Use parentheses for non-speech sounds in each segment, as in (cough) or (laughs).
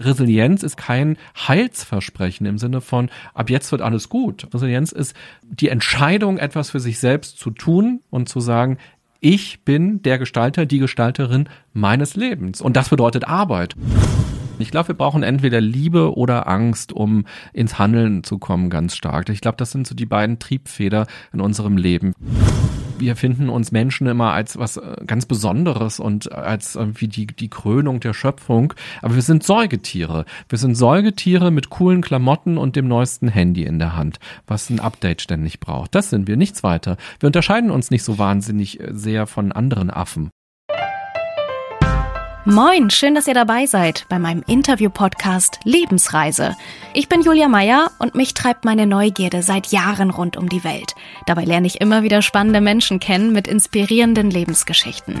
Resilienz ist kein Heilsversprechen im Sinne von, ab jetzt wird alles gut. Resilienz ist die Entscheidung, etwas für sich selbst zu tun und zu sagen, ich bin der Gestalter, die Gestalterin meines Lebens. Und das bedeutet Arbeit. Ich glaube, wir brauchen entweder Liebe oder Angst, um ins Handeln zu kommen, ganz stark. Ich glaube, das sind so die beiden Triebfeder in unserem Leben wir finden uns Menschen immer als was äh, ganz Besonderes und als irgendwie die, die Krönung der Schöpfung. Aber wir sind Säugetiere. Wir sind Säugetiere mit coolen Klamotten und dem neuesten Handy in der Hand, was ein Update ständig braucht. Das sind wir, nichts weiter. Wir unterscheiden uns nicht so wahnsinnig äh, sehr von anderen Affen. Moin, schön, dass ihr dabei seid bei meinem Interview-Podcast Lebensreise. Ich bin Julia Meyer und mich treibt meine Neugierde seit Jahren rund um die Welt. Dabei lerne ich immer wieder spannende Menschen kennen mit inspirierenden Lebensgeschichten.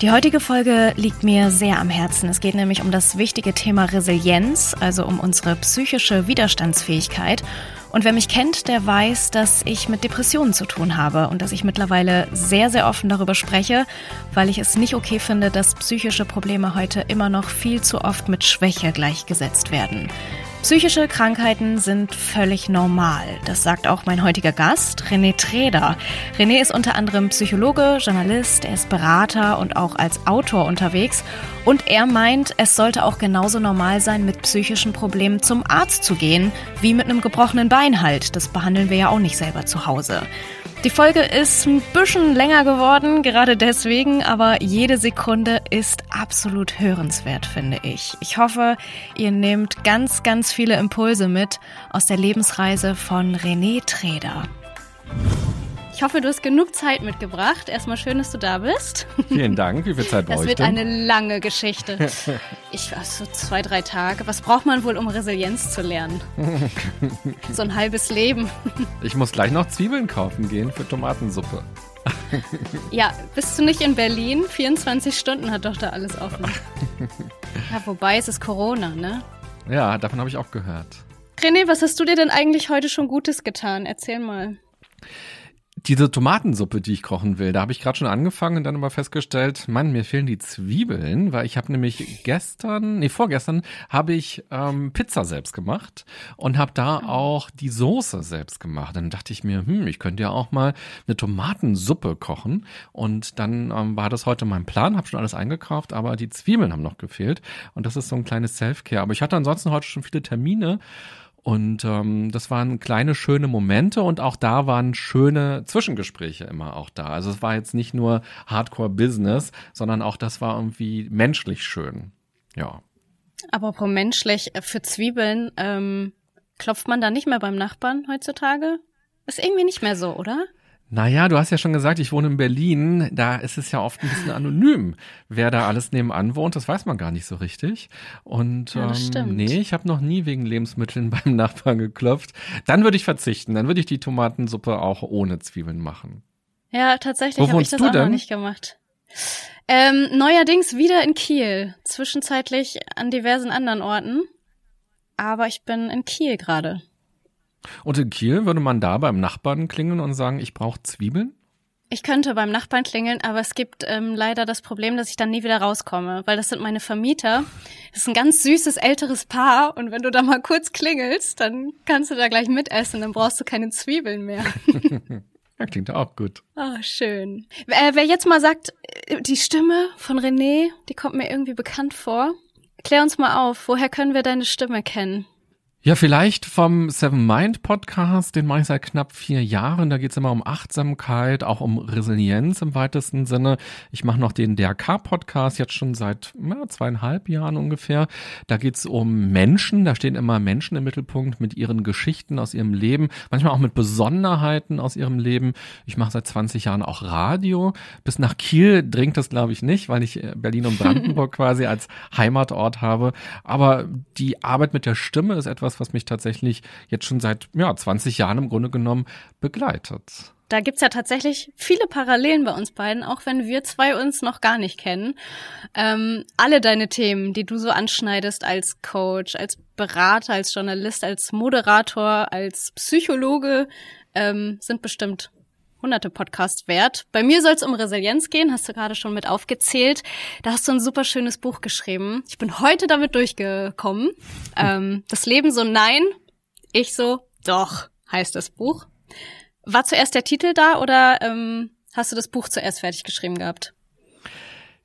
Die heutige Folge liegt mir sehr am Herzen. Es geht nämlich um das wichtige Thema Resilienz, also um unsere psychische Widerstandsfähigkeit. Und wer mich kennt, der weiß, dass ich mit Depressionen zu tun habe und dass ich mittlerweile sehr, sehr offen darüber spreche, weil ich es nicht okay finde, dass psychische Probleme heute immer noch viel zu oft mit Schwäche gleichgesetzt werden. Psychische Krankheiten sind völlig normal. Das sagt auch mein heutiger Gast, René Treder. René ist unter anderem Psychologe, Journalist, er ist Berater und auch als Autor unterwegs. Und er meint, es sollte auch genauso normal sein, mit psychischen Problemen zum Arzt zu gehen, wie mit einem gebrochenen Bein halt. Das behandeln wir ja auch nicht selber zu Hause. Die Folge ist ein bisschen länger geworden, gerade deswegen, aber jede Sekunde ist absolut hörenswert, finde ich. Ich hoffe, ihr nehmt ganz, ganz viele Impulse mit aus der Lebensreise von René Treder. Ich hoffe, du hast genug Zeit mitgebracht. Erstmal schön, dass du da bist. Vielen Dank. Wie viel Zeit brauchst du? Das wird eine lange Geschichte. (laughs) Ich war so zwei, drei Tage. Was braucht man wohl, um Resilienz zu lernen? (laughs) So ein halbes Leben. Ich muss gleich noch Zwiebeln kaufen gehen für Tomatensuppe. (laughs) Ja, bist du nicht in Berlin? 24 Stunden hat doch da alles offen. Ja, wobei es ist Corona, ne? Ja, davon habe ich auch gehört. René, was hast du dir denn eigentlich heute schon Gutes getan? Erzähl mal diese Tomatensuppe, die ich kochen will, da habe ich gerade schon angefangen und dann aber festgestellt, Mann, mir fehlen die Zwiebeln, weil ich habe nämlich gestern, nee, vorgestern habe ich ähm, Pizza selbst gemacht und habe da ah. auch die Soße selbst gemacht. Dann dachte ich mir, hm, ich könnte ja auch mal eine Tomatensuppe kochen und dann ähm, war das heute mein Plan, habe schon alles eingekauft, aber die Zwiebeln haben noch gefehlt und das ist so ein kleines Self-Care. Aber ich hatte ansonsten heute schon viele Termine und ähm, das waren kleine schöne Momente und auch da waren schöne Zwischengespräche immer auch da. Also es war jetzt nicht nur Hardcore-Business, sondern auch das war irgendwie menschlich schön. Ja. Aber pro menschlich, äh, für Zwiebeln, ähm, klopft man da nicht mehr beim Nachbarn heutzutage? Ist irgendwie nicht mehr so, oder? Naja, du hast ja schon gesagt, ich wohne in Berlin. Da ist es ja oft ein bisschen anonym, wer da alles nebenan wohnt. Das weiß man gar nicht so richtig. Und ja, ähm, nee, ich habe noch nie wegen Lebensmitteln (laughs) beim Nachbarn geklopft. Dann würde ich verzichten. Dann würde ich die Tomatensuppe auch ohne Zwiebeln machen. Ja, tatsächlich habe ich das auch denn? noch nicht gemacht. Ähm, neuerdings wieder in Kiel. Zwischenzeitlich an diversen anderen Orten. Aber ich bin in Kiel gerade. Und in Kiel würde man da beim Nachbarn klingeln und sagen, ich brauche Zwiebeln? Ich könnte beim Nachbarn klingeln, aber es gibt ähm, leider das Problem, dass ich dann nie wieder rauskomme, weil das sind meine Vermieter. Das ist ein ganz süßes älteres Paar und wenn du da mal kurz klingelst, dann kannst du da gleich mitessen, dann brauchst du keine Zwiebeln mehr. (laughs) ja, klingt auch gut. Ah, oh, schön. Wer, wer jetzt mal sagt, äh, die Stimme von René, die kommt mir irgendwie bekannt vor. Klär uns mal auf, woher können wir deine Stimme kennen? Ja, vielleicht vom Seven Mind Podcast, den mache ich seit knapp vier Jahren. Da geht es immer um Achtsamkeit, auch um Resilienz im weitesten Sinne. Ich mache noch den DRK Podcast jetzt schon seit ja, zweieinhalb Jahren ungefähr. Da geht es um Menschen, da stehen immer Menschen im Mittelpunkt mit ihren Geschichten aus ihrem Leben, manchmal auch mit Besonderheiten aus ihrem Leben. Ich mache seit 20 Jahren auch Radio. Bis nach Kiel dringt das, glaube ich, nicht, weil ich äh, Berlin und (laughs) Brandenburg quasi als Heimatort habe. Aber die Arbeit mit der Stimme ist etwas, was mich tatsächlich jetzt schon seit ja, 20 Jahren im Grunde genommen begleitet. Da gibt's ja tatsächlich viele Parallelen bei uns beiden, auch wenn wir zwei uns noch gar nicht kennen. Ähm, alle deine Themen, die du so anschneidest als Coach, als Berater, als Journalist, als Moderator, als Psychologe, ähm, sind bestimmt hunderte Podcasts wert. Bei mir soll es um Resilienz gehen, hast du gerade schon mit aufgezählt. Da hast du ein super schönes Buch geschrieben. Ich bin heute damit durchgekommen. Ähm, das Leben so nein, ich so doch, heißt das Buch. War zuerst der Titel da oder ähm, hast du das Buch zuerst fertig geschrieben gehabt?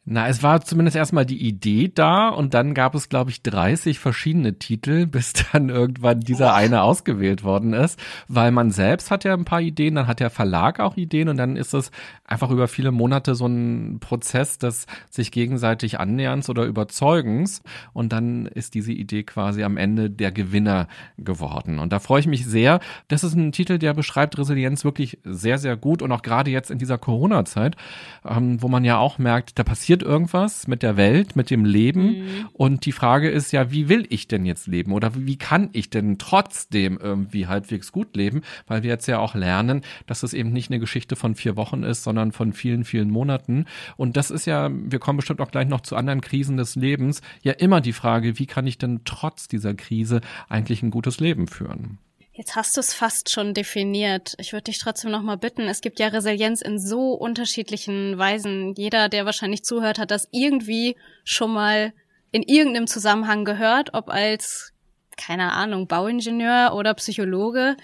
Na, es war zumindest erstmal die Idee da und dann gab es, glaube ich, 30 verschiedene Titel, (laughs) bis dann irgendwann dieser eine ausgewählt worden ist, weil man selbst hat ja ein paar Ideen, dann hat der Verlag auch Ideen und dann ist es einfach über viele Monate so ein Prozess des sich gegenseitig Annäherns oder Überzeugens und dann ist diese Idee quasi am Ende der Gewinner geworden. Und da freue ich mich sehr. Das ist ein Titel, der beschreibt Resilienz wirklich sehr, sehr gut und auch gerade jetzt in dieser Corona-Zeit, ähm, wo man ja auch merkt, da passiert passiert irgendwas mit der Welt, mit dem Leben. Mhm. Und die Frage ist ja, wie will ich denn jetzt leben? Oder wie kann ich denn trotzdem irgendwie halbwegs gut leben? Weil wir jetzt ja auch lernen, dass es eben nicht eine Geschichte von vier Wochen ist, sondern von vielen, vielen Monaten. Und das ist ja, wir kommen bestimmt auch gleich noch zu anderen Krisen des Lebens, ja immer die Frage, wie kann ich denn trotz dieser Krise eigentlich ein gutes Leben führen? Jetzt hast du es fast schon definiert. Ich würde dich trotzdem noch mal bitten. Es gibt ja Resilienz in so unterschiedlichen Weisen. Jeder, der wahrscheinlich zuhört, hat das irgendwie schon mal in irgendeinem Zusammenhang gehört, ob als, keine Ahnung, Bauingenieur oder Psychologe.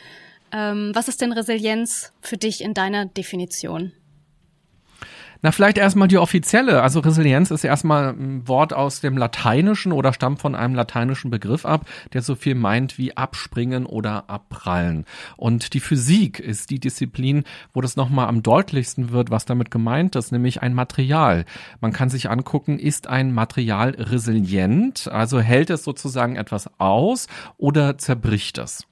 Ähm, was ist denn Resilienz für dich in deiner Definition? Na, vielleicht erstmal die offizielle. Also Resilienz ist erstmal ein Wort aus dem Lateinischen oder stammt von einem lateinischen Begriff ab, der so viel meint wie abspringen oder abprallen. Und die Physik ist die Disziplin, wo das nochmal am deutlichsten wird, was damit gemeint ist, nämlich ein Material. Man kann sich angucken, ist ein Material resilient, also hält es sozusagen etwas aus oder zerbricht es.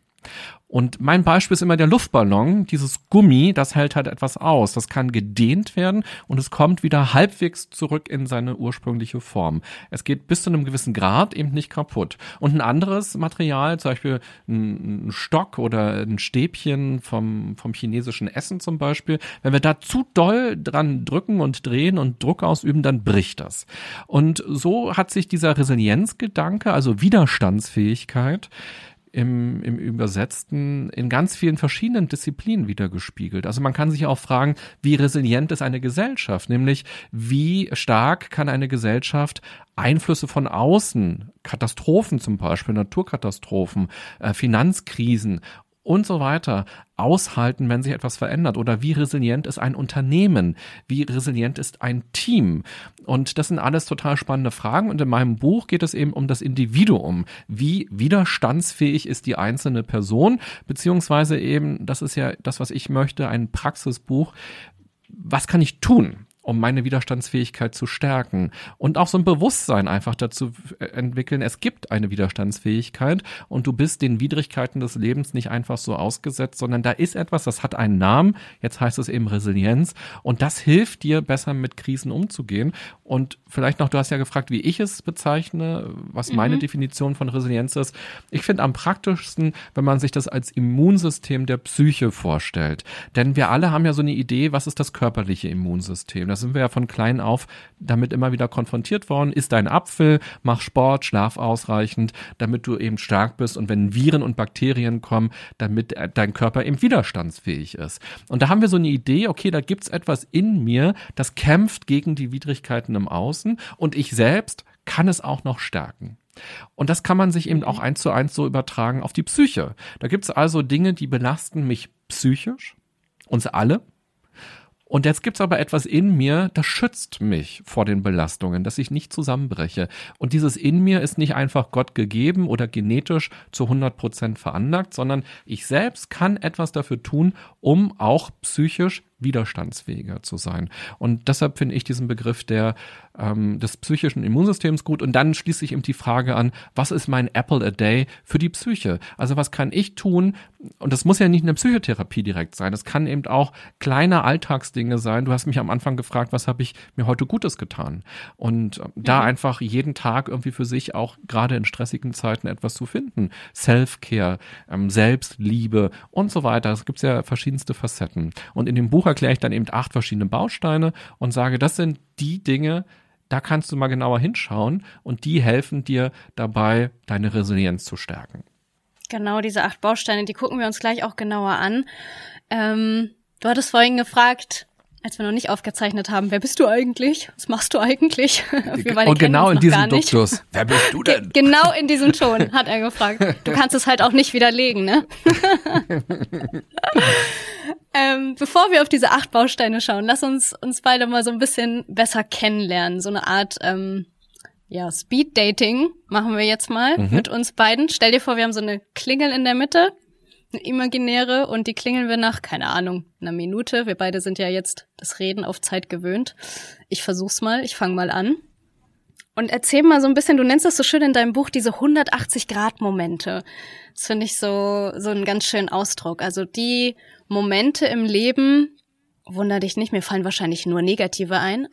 Und mein Beispiel ist immer der Luftballon. Dieses Gummi, das hält halt etwas aus. Das kann gedehnt werden und es kommt wieder halbwegs zurück in seine ursprüngliche Form. Es geht bis zu einem gewissen Grad eben nicht kaputt. Und ein anderes Material, zum Beispiel ein Stock oder ein Stäbchen vom, vom chinesischen Essen zum Beispiel, wenn wir da zu doll dran drücken und drehen und Druck ausüben, dann bricht das. Und so hat sich dieser Resilienzgedanke, also Widerstandsfähigkeit, im, im Übersetzten in ganz vielen verschiedenen Disziplinen wiedergespiegelt. Also man kann sich auch fragen, wie resilient ist eine Gesellschaft, nämlich wie stark kann eine Gesellschaft Einflüsse von außen, Katastrophen zum Beispiel, Naturkatastrophen, äh, Finanzkrisen und so weiter aushalten, wenn sich etwas verändert? Oder wie resilient ist ein Unternehmen? Wie resilient ist ein Team? Und das sind alles total spannende Fragen. Und in meinem Buch geht es eben um das Individuum. Wie widerstandsfähig ist die einzelne Person? Beziehungsweise eben, das ist ja das, was ich möchte, ein Praxisbuch. Was kann ich tun? Um meine Widerstandsfähigkeit zu stärken und auch so ein Bewusstsein einfach dazu entwickeln, es gibt eine Widerstandsfähigkeit und du bist den Widrigkeiten des Lebens nicht einfach so ausgesetzt, sondern da ist etwas, das hat einen Namen, jetzt heißt es eben Resilienz und das hilft dir besser mit Krisen umzugehen und vielleicht noch, du hast ja gefragt, wie ich es bezeichne, was meine mhm. Definition von Resilienz ist. Ich finde am praktischsten, wenn man sich das als Immunsystem der Psyche vorstellt, denn wir alle haben ja so eine Idee, was ist das körperliche Immunsystem? Sind wir ja von klein auf damit immer wieder konfrontiert worden. Isst dein Apfel, mach Sport, schlaf ausreichend, damit du eben stark bist und wenn Viren und Bakterien kommen, damit dein Körper eben widerstandsfähig ist. Und da haben wir so eine Idee, okay, da gibt's etwas in mir, das kämpft gegen die Widrigkeiten im Außen und ich selbst kann es auch noch stärken. Und das kann man sich eben auch eins zu eins so übertragen auf die Psyche. Da gibt's also Dinge, die belasten mich psychisch, uns alle, Und jetzt gibt's aber etwas in mir, das schützt mich vor den Belastungen, dass ich nicht zusammenbreche. Und dieses in mir ist nicht einfach Gott gegeben oder genetisch zu 100 Prozent veranlagt, sondern ich selbst kann etwas dafür tun, um auch psychisch widerstandsfähiger zu sein. Und deshalb finde ich diesen Begriff der, ähm, des psychischen Immunsystems gut. Und dann schließe ich eben die Frage an, was ist mein Apple a Day für die Psyche? Also was kann ich tun? Und das muss ja nicht eine Psychotherapie direkt sein. Das kann eben auch kleine Alltagsdinge sein. Du hast mich am Anfang gefragt, was habe ich mir heute Gutes getan? Und äh, da mhm. einfach jeden Tag irgendwie für sich auch gerade in stressigen Zeiten etwas zu finden. Self-Care, ähm, Selbstliebe und so weiter. Es gibt ja verschiedenste Facetten. Und in dem Buch erkläre ich dann eben acht verschiedene Bausteine und sage, das sind die Dinge, da kannst du mal genauer hinschauen und die helfen dir dabei, deine Resilienz zu stärken. Genau, diese acht Bausteine, die gucken wir uns gleich auch genauer an. Ähm, du hattest vorhin gefragt, als wir noch nicht aufgezeichnet haben, wer bist du eigentlich? Was machst du eigentlich? (laughs) Wir Und genau in diesem Duktus. Wer bist du denn? Ge genau in diesem Ton (laughs) hat er gefragt. Du kannst es halt auch nicht widerlegen, ne? (laughs) ähm, bevor wir auf diese acht Bausteine schauen, lass uns uns beide mal so ein bisschen besser kennenlernen. So eine Art ähm, ja, Speed Dating machen wir jetzt mal mhm. mit uns beiden. Stell dir vor, wir haben so eine Klingel in der Mitte imaginäre und die klingeln wir nach, keine Ahnung, einer Minute. Wir beide sind ja jetzt das Reden auf Zeit gewöhnt. Ich versuch's mal, ich fange mal an. Und erzähl mal so ein bisschen, du nennst das so schön in deinem Buch, diese 180-Grad-Momente. Das finde ich so, so einen ganz schönen Ausdruck. Also die Momente im Leben, wunder dich nicht, mir fallen wahrscheinlich nur negative ein.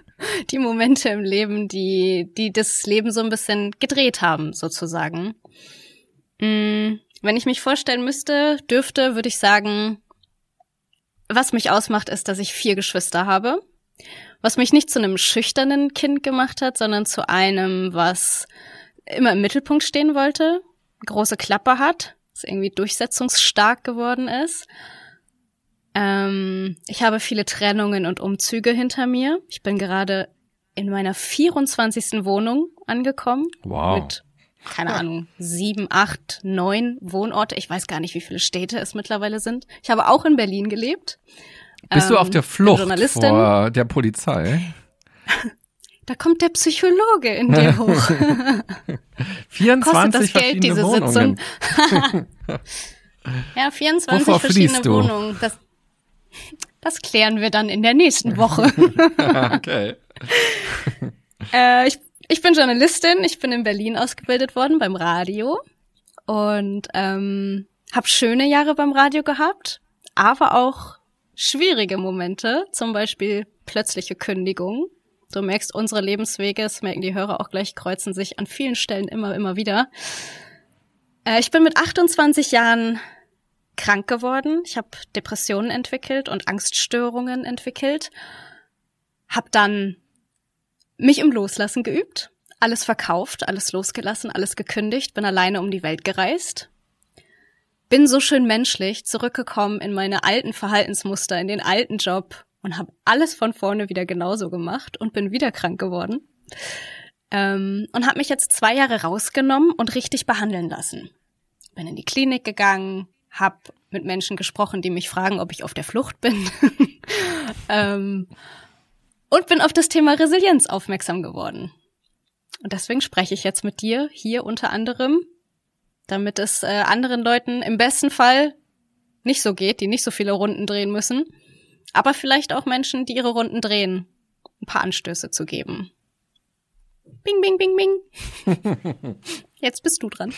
(laughs) die Momente im Leben, die, die das Leben so ein bisschen gedreht haben, sozusagen. Mm, wenn ich mich vorstellen müsste, dürfte, würde ich sagen, was mich ausmacht, ist, dass ich vier Geschwister habe. Was mich nicht zu einem schüchternen Kind gemacht hat, sondern zu einem, was immer im Mittelpunkt stehen wollte, große Klappe hat, was irgendwie durchsetzungsstark geworden ist. Ähm, ich habe viele Trennungen und Umzüge hinter mir. Ich bin gerade in meiner 24. Wohnung angekommen. Wow. Mit keine Ahnung, sieben, acht, neun Wohnorte. Ich weiß gar nicht, wie viele Städte es mittlerweile sind. Ich habe auch in Berlin gelebt. Bist ähm, du auf ähm, der Flucht vor der Polizei? (laughs) Da kommt der Psychologe in dir hoch. (laughs) 24 Kostet das Geld, diese Wohnungen. Sitzung? (laughs) ja, 24 Wovor verschiedene Wohnungen. Das, das klären wir dann in der nächsten Woche. okay. Äh, ich ich bin Journalistin, ich bin in Berlin ausgebildet worden beim Radio und ähm, habe schöne Jahre beim Radio gehabt, aber auch schwierige Momente, zum Beispiel plötzliche Kündigung. Du merkst, unsere Lebenswege, das merken die Hörer auch gleich, kreuzen sich an vielen Stellen immer, immer wieder. Äh, ich bin mit 28 Jahren krank geworden. Ich habe Depressionen entwickelt und Angststörungen entwickelt. Hab dann mich im Loslassen geübt, alles verkauft, alles losgelassen, alles gekündigt, bin alleine um die Welt gereist. Bin so schön menschlich zurückgekommen in meine alten Verhaltensmuster, in den alten Job und habe alles von vorne wieder genauso gemacht und bin wieder krank geworden. Ähm, und habe mich jetzt zwei Jahre rausgenommen und richtig behandeln lassen. Bin in die Klinik gegangen, habe mit Menschen gesprochen, die mich fragen, ob ich auf der Flucht bin. (laughs) ähm, und bin auf das Thema Resilienz aufmerksam geworden. Und deswegen spreche ich jetzt mit dir hier unter anderem, damit es äh, anderen Leuten im besten Fall nicht so geht, die nicht so viele Runden drehen müssen, aber vielleicht auch Menschen, die ihre Runden drehen, ein paar Anstöße zu geben. Bing, bing, bing, bing. (laughs) Jetzt bist du dran.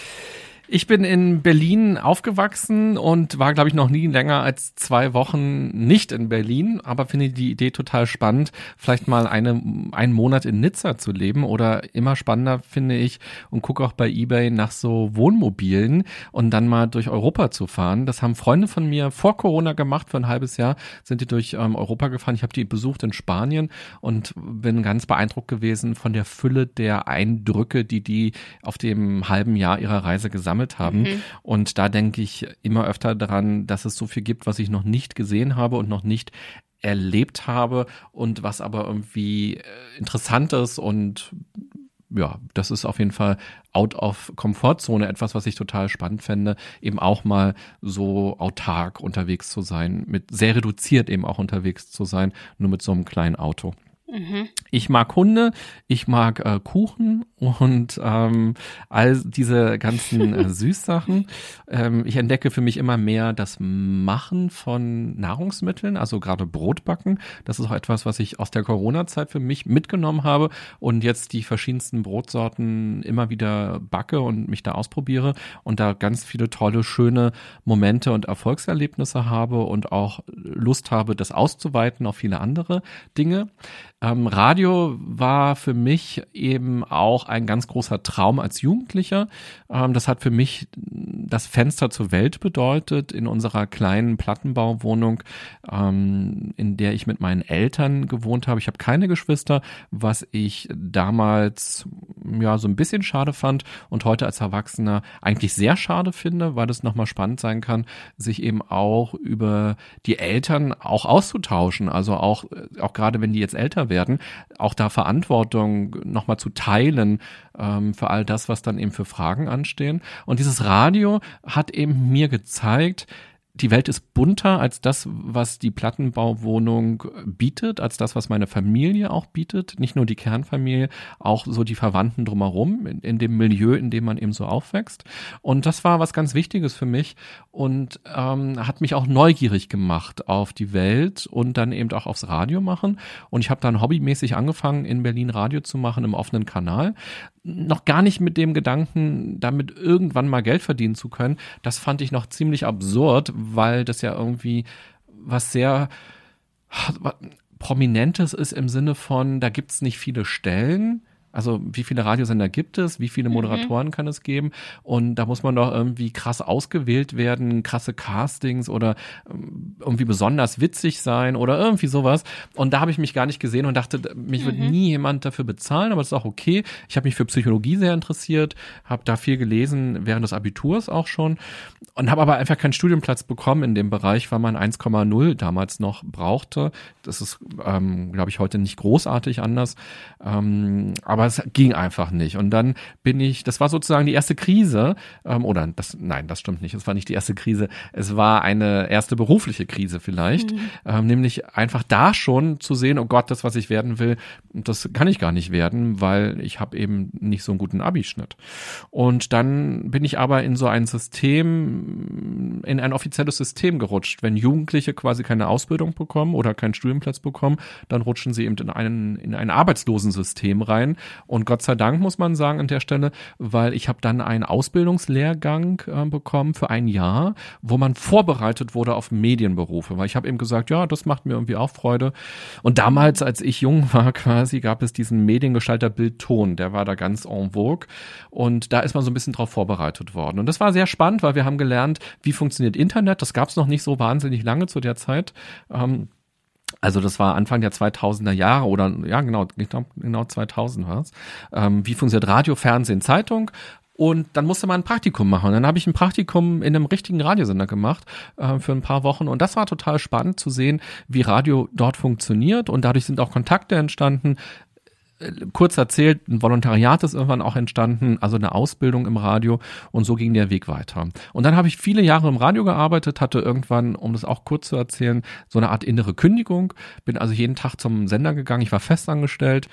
Ich bin in Berlin aufgewachsen und war, glaube ich, noch nie länger als zwei Wochen nicht in Berlin, aber finde die Idee total spannend, vielleicht mal eine, einen Monat in Nizza zu leben oder immer spannender finde ich und gucke auch bei eBay nach so Wohnmobilen und dann mal durch Europa zu fahren. Das haben Freunde von mir vor Corona gemacht, für ein halbes Jahr sind die durch ähm, Europa gefahren. Ich habe die besucht in Spanien und bin ganz beeindruckt gewesen von der Fülle der Eindrücke, die die auf dem halben Jahr ihrer Reise gesammelt gesammelt haben. Mhm. Und da denke ich immer öfter daran, dass es so viel gibt, was ich noch nicht gesehen habe und noch nicht erlebt habe und was aber irgendwie äh, interessant ist und ja, das ist auf jeden Fall out of Komfortzone etwas, was ich total spannend fände, eben auch mal so autark unterwegs zu sein, mit sehr reduziert eben auch unterwegs zu sein, nur mit so einem kleinen Auto. Mhm. Ich mag Hunde, ich mag äh, Kuchen und ähm, all diese ganzen äh, (laughs) Süßsachen. Ähm, ich entdecke für mich immer mehr das Machen von Nahrungsmitteln, also gerade Brotbacken. Das ist auch etwas, was ich aus der Corona-Zeit für mich mitgenommen habe und jetzt die verschiedensten Brotsorten immer wieder backe und mich da ausprobiere und da ganz viele tolle, schöne Momente und Erfolgserlebnisse habe und auch Lust habe, das auszuweiten auf viele andere Dinge. Ähm, Radio war für mich eben auch ein ganz großer Traum als Jugendlicher. Ähm, das hat für mich das Fenster zur Welt bedeutet in unserer kleinen Plattenbauwohnung, ähm, in der ich mit meinen Eltern gewohnt habe. Ich habe keine Geschwister, was ich damals ja so ein bisschen schade fand und heute als Erwachsener eigentlich sehr schade finde, weil es nochmal spannend sein kann, sich eben auch über die Eltern auch auszutauschen. Also auch, auch gerade wenn die jetzt älter werden, auch da Verantwortung nochmal zu teilen ähm, für all das, was dann eben für Fragen anstehen. Und dieses Radio hat eben mir gezeigt, die Welt ist bunter als das, was die Plattenbauwohnung bietet, als das, was meine Familie auch bietet. Nicht nur die Kernfamilie, auch so die Verwandten drumherum, in, in dem Milieu, in dem man eben so aufwächst. Und das war was ganz Wichtiges für mich und ähm, hat mich auch neugierig gemacht auf die Welt und dann eben auch aufs Radio machen. Und ich habe dann hobbymäßig angefangen, in Berlin Radio zu machen im offenen Kanal noch gar nicht mit dem Gedanken, damit irgendwann mal Geld verdienen zu können. Das fand ich noch ziemlich absurd, weil das ja irgendwie was sehr Prominentes ist im Sinne von, da gibt's nicht viele Stellen also wie viele Radiosender gibt es, wie viele mhm. Moderatoren mhm. kann es geben und da muss man doch irgendwie krass ausgewählt werden, krasse Castings oder ähm, irgendwie besonders witzig sein oder irgendwie sowas. Und da habe ich mich gar nicht gesehen und dachte, mich mhm. wird nie jemand dafür bezahlen, aber das ist auch okay. Ich habe mich für Psychologie sehr interessiert, habe da viel gelesen während des Abiturs auch schon und habe aber einfach keinen Studienplatz bekommen in dem Bereich, weil man 1,0 damals noch brauchte. Das ist, ähm, glaube ich, heute nicht großartig anders. Ähm, aber aber es ging einfach nicht. Und dann bin ich, das war sozusagen die erste Krise, ähm, oder das, nein, das stimmt nicht, es war nicht die erste Krise, es war eine erste berufliche Krise vielleicht, mhm. ähm, nämlich einfach da schon zu sehen, oh Gott, das, was ich werden will, das kann ich gar nicht werden, weil ich habe eben nicht so einen guten Abischnitt. Und dann bin ich aber in so ein System, in ein offizielles System gerutscht. Wenn Jugendliche quasi keine Ausbildung bekommen oder keinen Studienplatz bekommen, dann rutschen sie eben in, einen, in ein Arbeitslosensystem rein, und Gott sei Dank muss man sagen an der Stelle, weil ich habe dann einen Ausbildungslehrgang äh, bekommen für ein Jahr, wo man vorbereitet wurde auf Medienberufe. Weil ich habe eben gesagt, ja, das macht mir irgendwie auch Freude. Und damals, als ich jung war (laughs) quasi, gab es diesen Mediengestalter Bild Ton, der war da ganz en vogue. Und da ist man so ein bisschen drauf vorbereitet worden. Und das war sehr spannend, weil wir haben gelernt, wie funktioniert Internet. Das gab es noch nicht so wahnsinnig lange zu der Zeit. Ähm, also das war Anfang der 2000er Jahre oder ja genau, genau 2000 war es. Ähm, wie funktioniert Radio, Fernsehen, Zeitung? Und dann musste man ein Praktikum machen. Und dann habe ich ein Praktikum in einem richtigen Radiosender gemacht äh, für ein paar Wochen. Und das war total spannend zu sehen, wie Radio dort funktioniert. Und dadurch sind auch Kontakte entstanden kurz erzählt, ein Volontariat ist irgendwann auch entstanden, also eine Ausbildung im Radio und so ging der Weg weiter. Und dann habe ich viele Jahre im Radio gearbeitet, hatte irgendwann, um das auch kurz zu erzählen, so eine Art innere Kündigung, bin also jeden Tag zum Sender gegangen, ich war festangestellt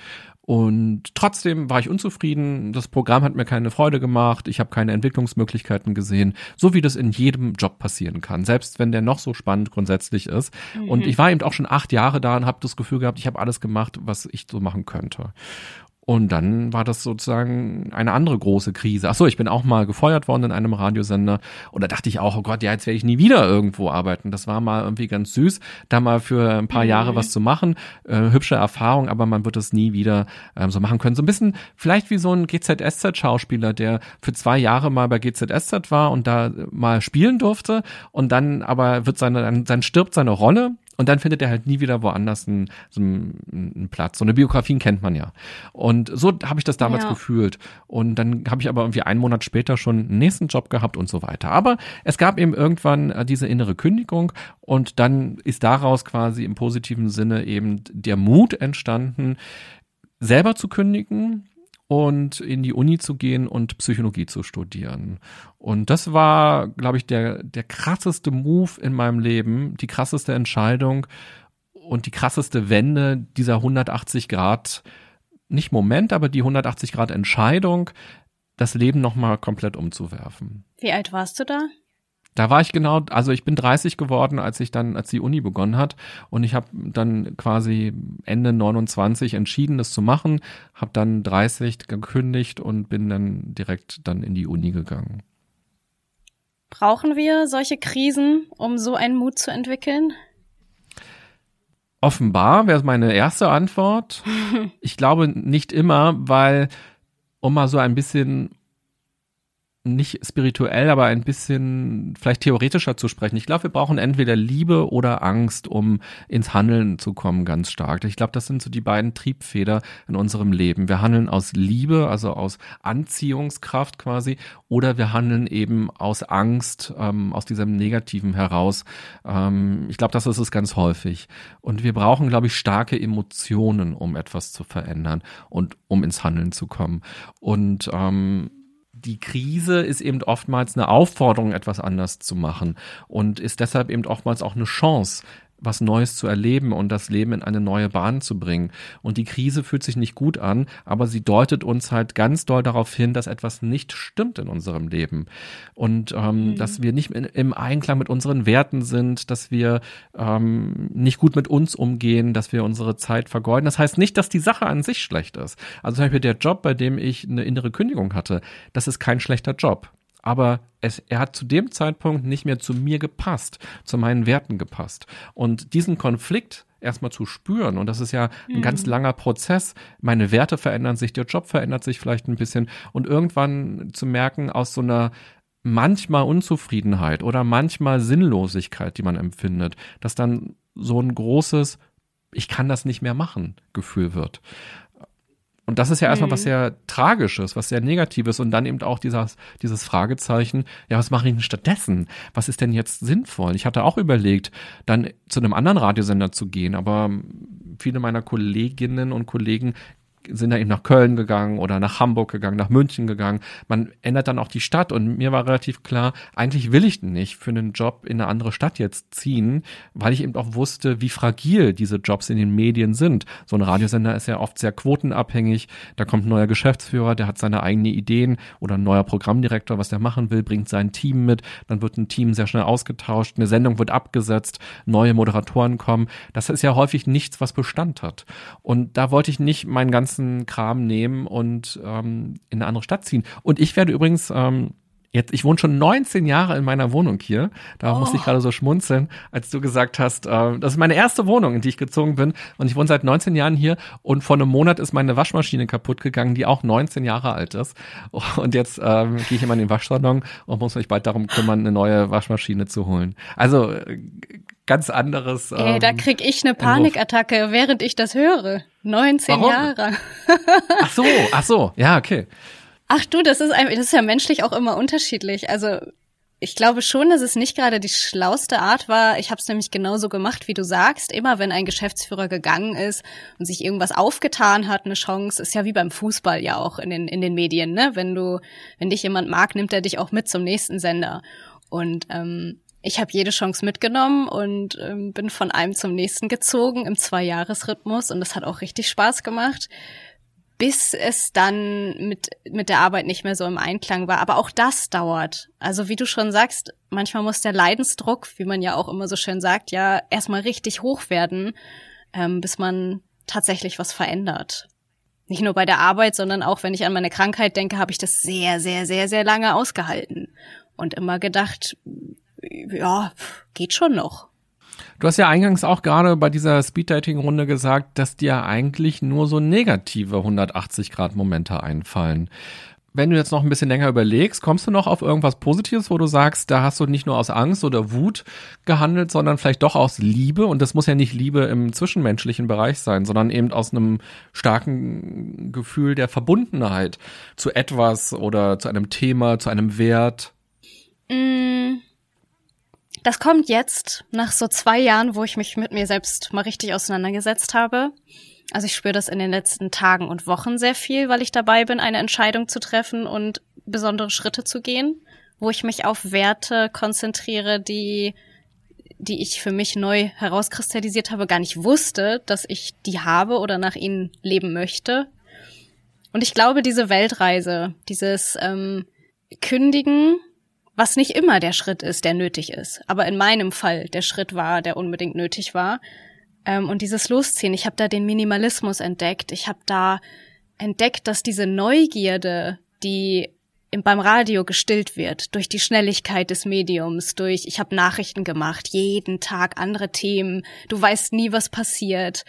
und trotzdem war ich unzufrieden. Das Programm hat mir keine Freude gemacht. Ich habe keine Entwicklungsmöglichkeiten gesehen, so wie das in jedem Job passieren kann, selbst wenn der noch so spannend grundsätzlich ist. Mhm. Und ich war eben auch schon acht Jahre da und habe das Gefühl gehabt, ich habe alles gemacht, was ich so machen könnte. Und dann war das sozusagen eine andere große Krise. Ach so, ich bin auch mal gefeuert worden in einem Radiosender. Und da dachte ich auch, oh Gott, ja, jetzt werde ich nie wieder irgendwo arbeiten. Das war mal irgendwie ganz süß, da mal für ein paar Jahre mhm. was zu machen. Äh, hübsche Erfahrung, aber man wird es nie wieder ähm, so machen können. So ein bisschen vielleicht wie so ein GZSZ-Schauspieler, der für zwei Jahre mal bei GZSZ war und da mal spielen durfte und dann aber wird seine, dann, dann stirbt seine Rolle und dann findet er halt nie wieder woanders einen, so einen, Platz. So eine Biografien kennt man ja. Und so habe ich das damals ja. gefühlt. Und dann habe ich aber irgendwie einen Monat später schon einen nächsten Job gehabt und so weiter. Aber es gab eben irgendwann äh, diese innere Kündigung und dann ist daraus quasi im positiven Sinne eben der Mut entstanden, selber zu kündigen, und in die Uni zu gehen und Psychologie zu studieren. Und das war, glaube ich, der, der krasseste Move in meinem Leben, die krasseste Entscheidung und die krasseste Wende dieser 180 Grad, nicht Moment, aber die 180 Grad Entscheidung, das Leben nochmal komplett umzuwerfen. Wie alt warst du da? Da war ich genau, also ich bin 30 geworden, als ich dann, als die Uni begonnen hat und ich habe dann quasi Ende 29 entschieden, das zu machen, habe dann 30 gekündigt und bin dann direkt dann in die Uni gegangen. Brauchen wir solche Krisen, um so einen Mut zu entwickeln? Offenbar wäre meine erste Antwort. (laughs) Ich glaube nicht immer, weil um mal so ein bisschen nicht spirituell, aber ein bisschen vielleicht theoretischer zu sprechen. Ich glaube, wir brauchen entweder Liebe oder Angst, um ins Handeln zu kommen, ganz stark. Ich glaube, das sind so die beiden Triebfeder in unserem Leben. Wir handeln aus Liebe, also aus Anziehungskraft quasi, oder wir handeln eben aus Angst, ähm, aus diesem Negativen heraus. Ähm, ich glaube, das ist es ganz häufig. Und wir brauchen, glaube ich, starke Emotionen, um etwas zu verändern und um ins Handeln zu kommen. Und ähm, die Krise ist eben oftmals eine Aufforderung, etwas anders zu machen und ist deshalb eben oftmals auch eine Chance, was Neues zu erleben und das Leben in eine neue Bahn zu bringen. Und die Krise fühlt sich nicht gut an, aber sie deutet uns halt ganz doll darauf hin, dass etwas nicht stimmt in unserem Leben. Und ähm, mhm. dass wir nicht in, im Einklang mit unseren Werten sind, dass wir ähm, nicht gut mit uns umgehen, dass wir unsere Zeit vergeuden. Das heißt nicht, dass die Sache an sich schlecht ist. Also zum Beispiel der Job, bei dem ich eine innere Kündigung hatte, das ist kein schlechter Job aber es, er hat zu dem Zeitpunkt nicht mehr zu mir gepasst, zu meinen Werten gepasst. Und diesen Konflikt erstmal zu spüren, und das ist ja ein mhm. ganz langer Prozess, meine Werte verändern sich, der Job verändert sich vielleicht ein bisschen und irgendwann zu merken, aus so einer manchmal Unzufriedenheit oder manchmal Sinnlosigkeit, die man empfindet, dass dann so ein großes ich kann das nicht mehr machen Gefühl wird. Und das ist ja erstmal mhm. was sehr Tragisches, was sehr Negatives und dann eben auch dieses, dieses Fragezeichen, ja, was mache ich denn stattdessen? Was ist denn jetzt sinnvoll? Ich hatte auch überlegt, dann zu einem anderen Radiosender zu gehen, aber viele meiner Kolleginnen und Kollegen sind da eben nach Köln gegangen oder nach Hamburg gegangen, nach München gegangen. Man ändert dann auch die Stadt und mir war relativ klar, eigentlich will ich nicht für einen Job in eine andere Stadt jetzt ziehen, weil ich eben auch wusste, wie fragil diese Jobs in den Medien sind. So ein Radiosender ist ja oft sehr quotenabhängig. Da kommt ein neuer Geschäftsführer, der hat seine eigenen Ideen oder ein neuer Programmdirektor, was der machen will, bringt sein Team mit. Dann wird ein Team sehr schnell ausgetauscht, eine Sendung wird abgesetzt, neue Moderatoren kommen. Das ist ja häufig nichts, was Bestand hat. Und da wollte ich nicht meinen ganzen ganzen Kram nehmen und ähm, in eine andere Stadt ziehen. Und ich werde übrigens ähm, Jetzt, ich wohne schon 19 Jahre in meiner Wohnung hier. Da oh. musste ich gerade so schmunzeln, als du gesagt hast, äh, das ist meine erste Wohnung, in die ich gezogen bin. Und ich wohne seit 19 Jahren hier. Und vor einem Monat ist meine Waschmaschine kaputt gegangen, die auch 19 Jahre alt ist. (laughs) Und jetzt ähm, gehe ich immer in den Waschsalon und muss mich bald darum kümmern, eine neue Waschmaschine zu holen. Also äh, ganz anderes. Ähm, Ey, da ähm, krieg ich eine Panikattacke, während ich das höre. 19 Warum? Jahre. ach so, ach so, ja, okay. Ach du, das ist, ein, das ist ja menschlich auch immer unterschiedlich. Also ich glaube schon, dass es nicht gerade die schlauste Art war. Ich habe es nämlich genauso gemacht, wie du sagst. Immer wenn ein Geschäftsführer gegangen ist und sich irgendwas aufgetan hat, eine Chance, ist ja wie beim Fußball ja auch in den in den Medien. Ne? Wenn du, wenn dich jemand mag, nimmt er dich auch mit zum nächsten Sender. Und ähm, ich habe jede Chance mitgenommen und ähm, bin von einem zum nächsten gezogen im Zwei-Jahres-Rhythmus und das hat auch richtig Spaß gemacht bis es dann mit, mit der Arbeit nicht mehr so im Einklang war. Aber auch das dauert. Also wie du schon sagst, manchmal muss der Leidensdruck, wie man ja auch immer so schön sagt, ja erstmal richtig hoch werden, ähm, bis man tatsächlich was verändert. Nicht nur bei der Arbeit, sondern auch wenn ich an meine Krankheit denke, habe ich das sehr, sehr, sehr, sehr lange ausgehalten und immer gedacht, ja, geht schon noch. Du hast ja eingangs auch gerade bei dieser Speed-Dating-Runde gesagt, dass dir eigentlich nur so negative 180-Grad-Momente einfallen. Wenn du jetzt noch ein bisschen länger überlegst, kommst du noch auf irgendwas Positives, wo du sagst, da hast du nicht nur aus Angst oder Wut gehandelt, sondern vielleicht doch aus Liebe. Und das muss ja nicht Liebe im zwischenmenschlichen Bereich sein, sondern eben aus einem starken Gefühl der Verbundenheit zu etwas oder zu einem Thema, zu einem Wert. Mm das kommt jetzt nach so zwei Jahren, wo ich mich mit mir selbst mal richtig auseinandergesetzt habe. Also ich spüre das in den letzten Tagen und Wochen sehr viel, weil ich dabei bin, eine Entscheidung zu treffen und besondere Schritte zu gehen, wo ich mich auf Werte konzentriere, die die ich für mich neu herauskristallisiert habe, gar nicht wusste, dass ich die habe oder nach ihnen leben möchte. Und ich glaube, diese Weltreise, dieses ähm, Kündigen, was nicht immer der Schritt ist, der nötig ist, aber in meinem Fall der Schritt war, der unbedingt nötig war, ähm, und dieses Losziehen, ich habe da den Minimalismus entdeckt. Ich habe da entdeckt, dass diese Neugierde, die beim Radio gestillt wird, durch die Schnelligkeit des Mediums, durch, ich habe Nachrichten gemacht, jeden Tag andere Themen, du weißt nie, was passiert,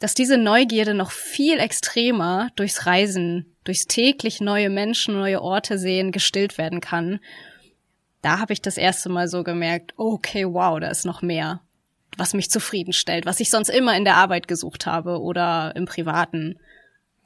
dass diese Neugierde noch viel extremer durchs Reisen, durchs täglich neue Menschen, neue Orte sehen, gestillt werden kann. Da habe ich das erste Mal so gemerkt, okay, wow, da ist noch mehr was mich zufriedenstellt, was ich sonst immer in der Arbeit gesucht habe oder im Privaten.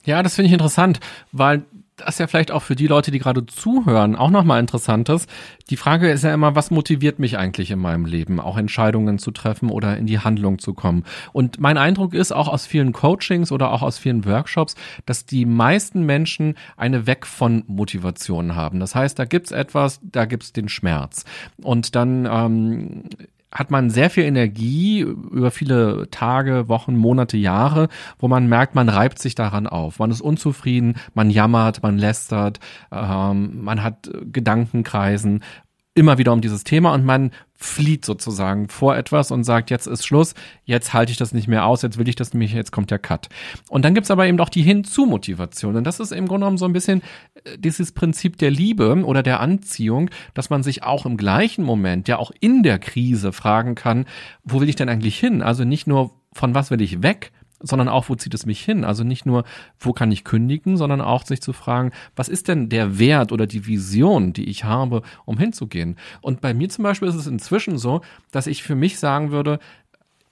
Ja, das finde ich interessant, weil das ja vielleicht auch für die Leute, die gerade zuhören, auch nochmal interessant ist. Die Frage ist ja immer, was motiviert mich eigentlich in meinem Leben, auch Entscheidungen zu treffen oder in die Handlung zu kommen. Und mein Eindruck ist auch aus vielen Coachings oder auch aus vielen Workshops, dass die meisten Menschen eine Weg von Motivation haben. Das heißt, da gibt's etwas, da gibt's den Schmerz. Und dann ähm, hat man sehr viel Energie über viele Tage, Wochen, Monate, Jahre, wo man merkt, man reibt sich daran auf. Man ist unzufrieden, man jammert, man lästert, ähm, man hat Gedankenkreisen immer wieder um dieses Thema und man flieht sozusagen vor etwas und sagt, jetzt ist Schluss, jetzt halte ich das nicht mehr aus, jetzt will ich das nämlich, jetzt kommt der Cut. Und dann gibt's aber eben auch die Hinzu-Motivation. Und das ist im Grunde genommen so ein bisschen äh, dieses Prinzip der Liebe oder der Anziehung, dass man sich auch im gleichen Moment, ja auch in der Krise fragen kann, wo will ich denn eigentlich hin? Also nicht nur, von was will ich weg, sondern auch, wo zieht es mich hin? Also nicht nur, wo kann ich kündigen, sondern auch sich zu fragen, was ist denn der Wert oder die Vision, die ich habe, um hinzugehen? Und bei mir zum Beispiel ist es inzwischen so, dass ich für mich sagen würde,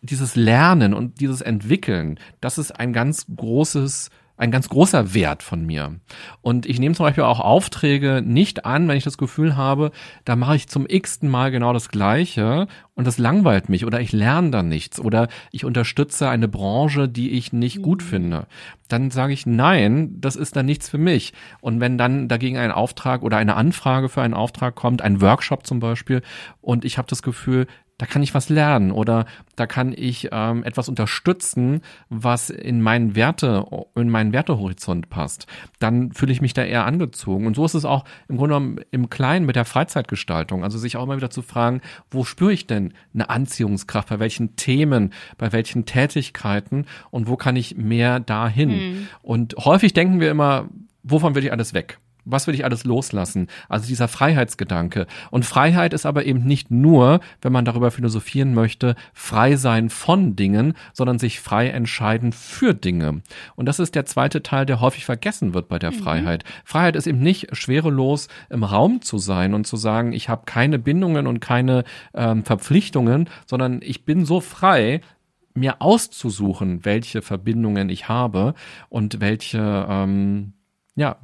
dieses Lernen und dieses Entwickeln, das ist ein ganz großes ein ganz großer Wert von mir. Und ich nehme zum Beispiel auch Aufträge nicht an, wenn ich das Gefühl habe, da mache ich zum x-ten Mal genau das Gleiche und das langweilt mich oder ich lerne dann nichts oder ich unterstütze eine Branche, die ich nicht gut mhm. finde. Dann sage ich nein, das ist dann nichts für mich. Und wenn dann dagegen ein Auftrag oder eine Anfrage für einen Auftrag kommt, ein Workshop zum Beispiel, und ich habe das Gefühl, da kann ich was lernen oder da kann ich ähm, etwas unterstützen, was in meinen Werte, in meinen Wertehorizont passt. Dann fühle ich mich da eher angezogen. Und so ist es auch im Grunde genommen im Kleinen mit der Freizeitgestaltung. Also sich auch immer wieder zu fragen, wo spüre ich denn eine Anziehungskraft, bei welchen Themen, bei welchen Tätigkeiten und wo kann ich mehr dahin? Mhm. Und häufig denken wir immer, wovon will ich alles weg? Was will ich alles loslassen? Also dieser Freiheitsgedanke. Und Freiheit ist aber eben nicht nur, wenn man darüber philosophieren möchte, frei sein von Dingen, sondern sich frei entscheiden für Dinge. Und das ist der zweite Teil, der häufig vergessen wird bei der mhm. Freiheit. Freiheit ist eben nicht schwerelos im Raum zu sein und zu sagen, ich habe keine Bindungen und keine ähm, Verpflichtungen, sondern ich bin so frei, mir auszusuchen, welche Verbindungen ich habe und welche ähm, ja,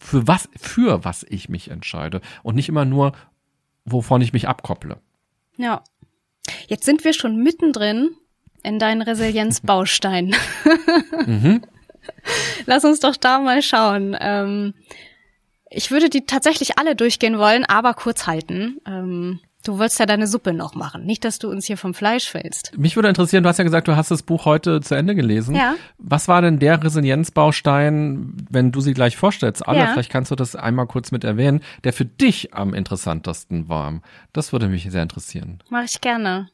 für was, für was ich mich entscheide und nicht immer nur, wovon ich mich abkopple. Ja. Jetzt sind wir schon mittendrin in deinen Resilienzbaustein. (laughs) mhm. Lass uns doch da mal schauen. Ähm, ich würde die tatsächlich alle durchgehen wollen, aber kurz halten. Ähm, Du wolltest ja deine Suppe noch machen. Nicht, dass du uns hier vom Fleisch fällst. Mich würde interessieren, du hast ja gesagt, du hast das Buch heute zu Ende gelesen. Ja. Was war denn der Resilienzbaustein, wenn du sie gleich vorstellst? Alle, ja. vielleicht kannst du das einmal kurz mit erwähnen, der für dich am interessantesten war. Das würde mich sehr interessieren. Mach ich gerne.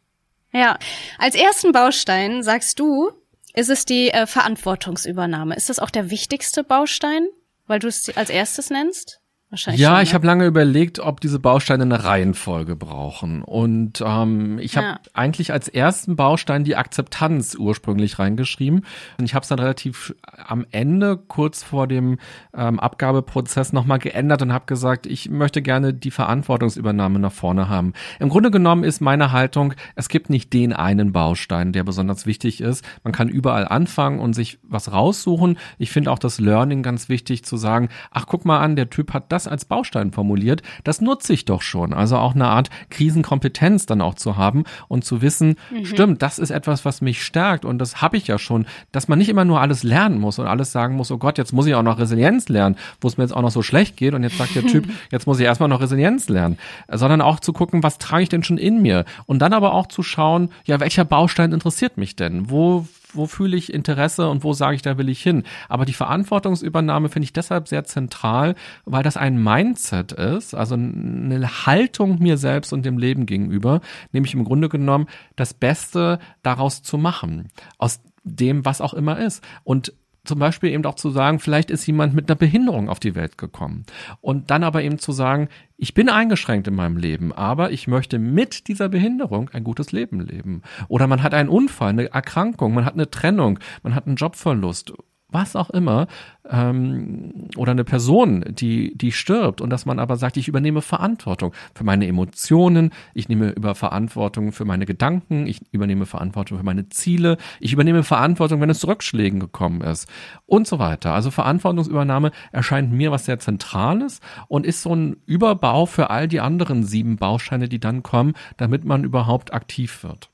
Ja. Als ersten Baustein sagst du, ist es die äh, Verantwortungsübernahme. Ist das auch der wichtigste Baustein, weil du es als erstes nennst? Wahrscheinlich ja, schon, ne? ich habe lange überlegt, ob diese Bausteine eine Reihenfolge brauchen. Und ähm, ich habe ja. eigentlich als ersten Baustein die Akzeptanz ursprünglich reingeschrieben. Und ich habe es dann relativ am Ende, kurz vor dem ähm, Abgabeprozess, nochmal geändert und habe gesagt, ich möchte gerne die Verantwortungsübernahme nach vorne haben. Im Grunde genommen ist meine Haltung, es gibt nicht den einen Baustein, der besonders wichtig ist. Man kann überall anfangen und sich was raussuchen. Ich finde auch das Learning ganz wichtig zu sagen, ach guck mal an, der Typ hat das das als Baustein formuliert, das nutze ich doch schon. Also auch eine Art Krisenkompetenz dann auch zu haben und zu wissen, mhm. stimmt, das ist etwas, was mich stärkt und das habe ich ja schon, dass man nicht immer nur alles lernen muss und alles sagen muss, oh Gott, jetzt muss ich auch noch Resilienz lernen, wo es mir jetzt auch noch so schlecht geht und jetzt sagt der Typ, (laughs) jetzt muss ich erstmal noch Resilienz lernen, sondern auch zu gucken, was trage ich denn schon in mir und dann aber auch zu schauen, ja, welcher Baustein interessiert mich denn? Wo wo fühle ich Interesse und wo sage ich, da will ich hin. Aber die Verantwortungsübernahme finde ich deshalb sehr zentral, weil das ein Mindset ist, also eine Haltung mir selbst und dem Leben gegenüber, nämlich im Grunde genommen das Beste daraus zu machen. Aus dem, was auch immer ist. Und zum Beispiel eben auch zu sagen, vielleicht ist jemand mit einer Behinderung auf die Welt gekommen. Und dann aber eben zu sagen, ich bin eingeschränkt in meinem Leben, aber ich möchte mit dieser Behinderung ein gutes Leben leben. Oder man hat einen Unfall, eine Erkrankung, man hat eine Trennung, man hat einen Jobverlust was auch immer, ähm, oder eine Person, die, die stirbt und dass man aber sagt, ich übernehme Verantwortung für meine Emotionen, ich nehme über Verantwortung für meine Gedanken, ich übernehme Verantwortung für meine Ziele, ich übernehme Verantwortung, wenn es zu Rückschlägen gekommen ist und so weiter. Also Verantwortungsübernahme erscheint mir was sehr Zentrales und ist so ein Überbau für all die anderen sieben Bausteine, die dann kommen, damit man überhaupt aktiv wird.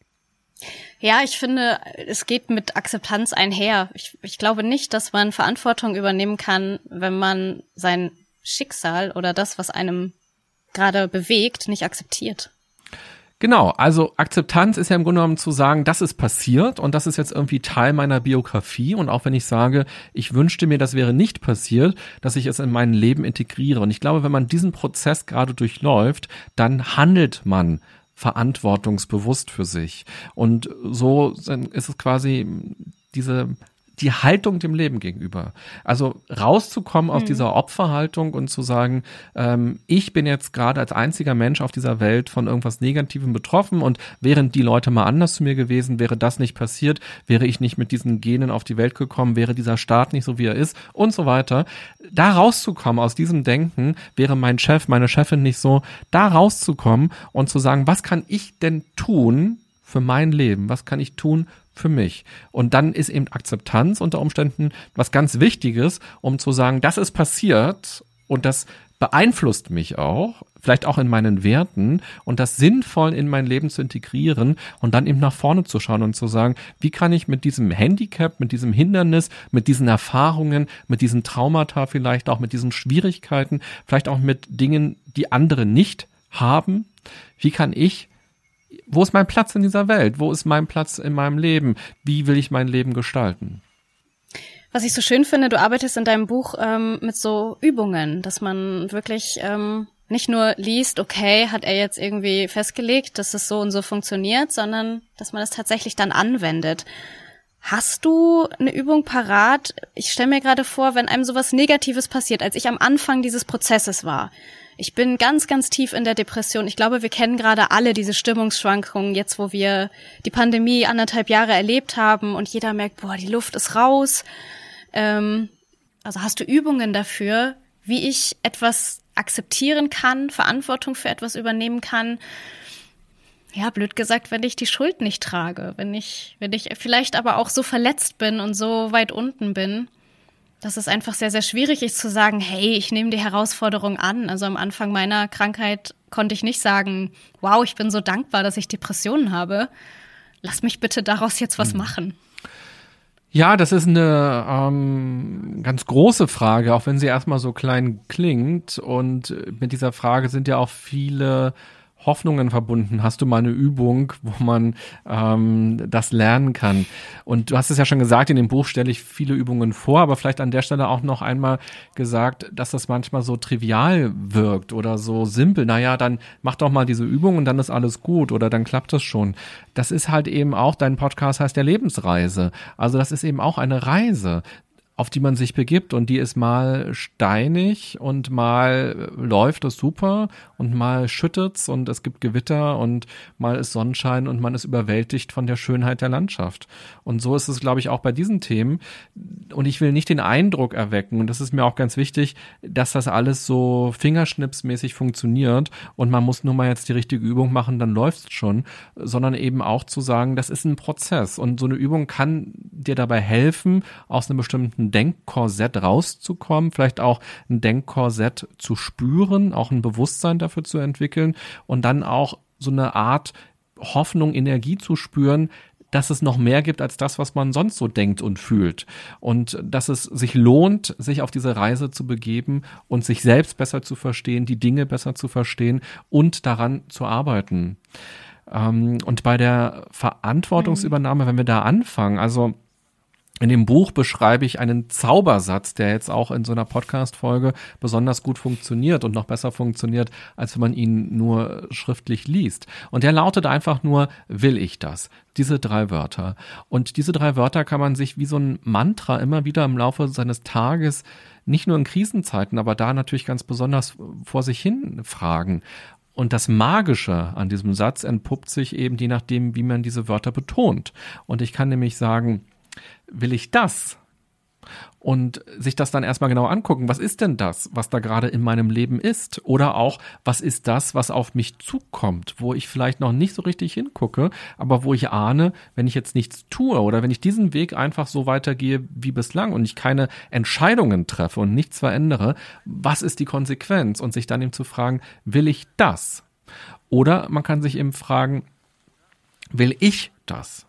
Ja, ich finde, es geht mit Akzeptanz einher. Ich, ich glaube nicht, dass man Verantwortung übernehmen kann, wenn man sein Schicksal oder das, was einem gerade bewegt, nicht akzeptiert. Genau, also Akzeptanz ist ja im Grunde genommen zu sagen, das ist passiert und das ist jetzt irgendwie Teil meiner Biografie und auch wenn ich sage, ich wünschte mir, das wäre nicht passiert, dass ich es in mein Leben integriere und ich glaube, wenn man diesen Prozess gerade durchläuft, dann handelt man verantwortungsbewusst für sich. Und so ist es quasi diese die Haltung dem Leben gegenüber. Also rauszukommen aus mhm. dieser Opferhaltung und zu sagen, ähm, ich bin jetzt gerade als einziger Mensch auf dieser Welt von irgendwas Negativem betroffen und wären die Leute mal anders zu mir gewesen, wäre das nicht passiert, wäre ich nicht mit diesen Genen auf die Welt gekommen, wäre dieser Staat nicht so, wie er ist und so weiter. Da rauszukommen aus diesem Denken, wäre mein Chef, meine Chefin nicht so, da rauszukommen und zu sagen, was kann ich denn tun, für mein Leben? Was kann ich tun für mich. Und dann ist eben Akzeptanz unter Umständen was ganz Wichtiges, um zu sagen, das ist passiert und das beeinflusst mich auch, vielleicht auch in meinen Werten und das sinnvoll in mein Leben zu integrieren und dann eben nach vorne zu schauen und zu sagen, wie kann ich mit diesem Handicap, mit diesem Hindernis, mit diesen Erfahrungen, mit diesen Traumata vielleicht auch, mit diesen Schwierigkeiten, vielleicht auch mit Dingen, die andere nicht haben, wie kann ich wo ist mein Platz in dieser Welt? Wo ist mein Platz in meinem Leben? Wie will ich mein Leben gestalten? Was ich so schön finde, du arbeitest in deinem Buch ähm, mit so Übungen, dass man wirklich ähm, nicht nur liest, okay, hat er jetzt irgendwie festgelegt, dass es so und so funktioniert, sondern dass man es tatsächlich dann anwendet. Hast du eine Übung parat? Ich stelle mir gerade vor, wenn einem sowas Negatives passiert, als ich am Anfang dieses Prozesses war, ich bin ganz, ganz tief in der Depression. Ich glaube, wir kennen gerade alle diese Stimmungsschwankungen, jetzt wo wir die Pandemie anderthalb Jahre erlebt haben und jeder merkt, boah, die Luft ist raus. Ähm, also hast du Übungen dafür, wie ich etwas akzeptieren kann, Verantwortung für etwas übernehmen kann? Ja, blöd gesagt, wenn ich die Schuld nicht trage, wenn ich, wenn ich vielleicht aber auch so verletzt bin und so weit unten bin, dass es einfach sehr, sehr schwierig ist zu sagen, hey, ich nehme die Herausforderung an. Also am Anfang meiner Krankheit konnte ich nicht sagen, wow, ich bin so dankbar, dass ich Depressionen habe. Lass mich bitte daraus jetzt was hm. machen. Ja, das ist eine ähm, ganz große Frage, auch wenn sie erstmal so klein klingt. Und mit dieser Frage sind ja auch viele Hoffnungen verbunden? Hast du mal eine Übung, wo man ähm, das lernen kann? Und du hast es ja schon gesagt, in dem Buch stelle ich viele Übungen vor, aber vielleicht an der Stelle auch noch einmal gesagt, dass das manchmal so trivial wirkt oder so simpel. Naja, dann mach doch mal diese Übung und dann ist alles gut oder dann klappt es schon. Das ist halt eben auch, dein Podcast heißt der Lebensreise. Also das ist eben auch eine Reise auf die man sich begibt und die ist mal steinig und mal läuft es super und mal schüttet's und es gibt Gewitter und mal ist Sonnenschein und man ist überwältigt von der Schönheit der Landschaft. Und so ist es, glaube ich, auch bei diesen Themen. Und ich will nicht den Eindruck erwecken, und das ist mir auch ganz wichtig, dass das alles so fingerschnipsmäßig funktioniert und man muss nur mal jetzt die richtige Übung machen, dann läuft's schon, sondern eben auch zu sagen, das ist ein Prozess und so eine Übung kann dir dabei helfen, aus einem bestimmten einem Denkkorsett rauszukommen, vielleicht auch ein Denkkorsett zu spüren, auch ein Bewusstsein dafür zu entwickeln und dann auch so eine Art Hoffnung, Energie zu spüren, dass es noch mehr gibt als das, was man sonst so denkt und fühlt. Und dass es sich lohnt, sich auf diese Reise zu begeben und sich selbst besser zu verstehen, die Dinge besser zu verstehen und daran zu arbeiten. Ähm, und bei der Verantwortungsübernahme, wenn wir da anfangen, also in dem Buch beschreibe ich einen Zaubersatz, der jetzt auch in so einer Podcast-Folge besonders gut funktioniert und noch besser funktioniert, als wenn man ihn nur schriftlich liest. Und der lautet einfach nur, will ich das? Diese drei Wörter. Und diese drei Wörter kann man sich wie so ein Mantra immer wieder im Laufe seines Tages nicht nur in Krisenzeiten, aber da natürlich ganz besonders vor sich hin fragen. Und das Magische an diesem Satz entpuppt sich eben je nachdem, wie man diese Wörter betont. Und ich kann nämlich sagen, will ich das? Und sich das dann erstmal genau angucken, was ist denn das, was da gerade in meinem Leben ist? Oder auch, was ist das, was auf mich zukommt, wo ich vielleicht noch nicht so richtig hingucke, aber wo ich ahne, wenn ich jetzt nichts tue oder wenn ich diesen Weg einfach so weitergehe wie bislang und ich keine Entscheidungen treffe und nichts verändere, was ist die Konsequenz? Und sich dann eben zu fragen, will ich das? Oder man kann sich eben fragen, will ich das?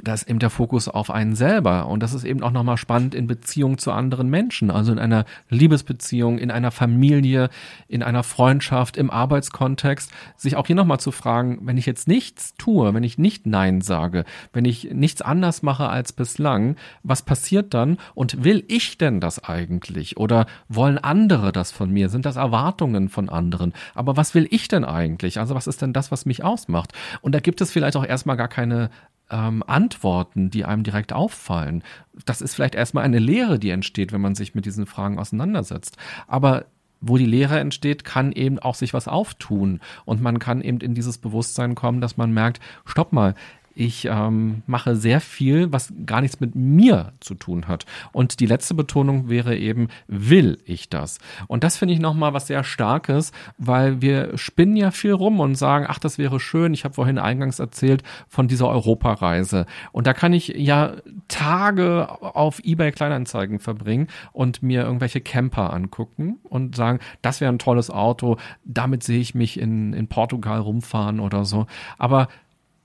Da ist eben der Fokus auf einen selber. Und das ist eben auch nochmal spannend in Beziehung zu anderen Menschen, also in einer Liebesbeziehung, in einer Familie, in einer Freundschaft, im Arbeitskontext, sich auch hier nochmal zu fragen, wenn ich jetzt nichts tue, wenn ich nicht Nein sage, wenn ich nichts anders mache als bislang, was passiert dann? Und will ich denn das eigentlich? Oder wollen andere das von mir? Sind das Erwartungen von anderen? Aber was will ich denn eigentlich? Also was ist denn das, was mich ausmacht? Und da gibt es vielleicht auch erstmal gar keine ähm, Antworten, die einem direkt auffallen. Das ist vielleicht erstmal eine Lehre, die entsteht, wenn man sich mit diesen Fragen auseinandersetzt. Aber wo die Lehre entsteht, kann eben auch sich was auftun. Und man kann eben in dieses Bewusstsein kommen, dass man merkt, stopp mal, ich ähm, mache sehr viel, was gar nichts mit mir zu tun hat. Und die letzte Betonung wäre eben, will ich das? Und das finde ich nochmal was sehr Starkes, weil wir spinnen ja viel rum und sagen, ach, das wäre schön. Ich habe vorhin eingangs erzählt von dieser Europareise. Und da kann ich ja Tage auf eBay Kleinanzeigen verbringen und mir irgendwelche Camper angucken und sagen, das wäre ein tolles Auto, damit sehe ich mich in, in Portugal rumfahren oder so. Aber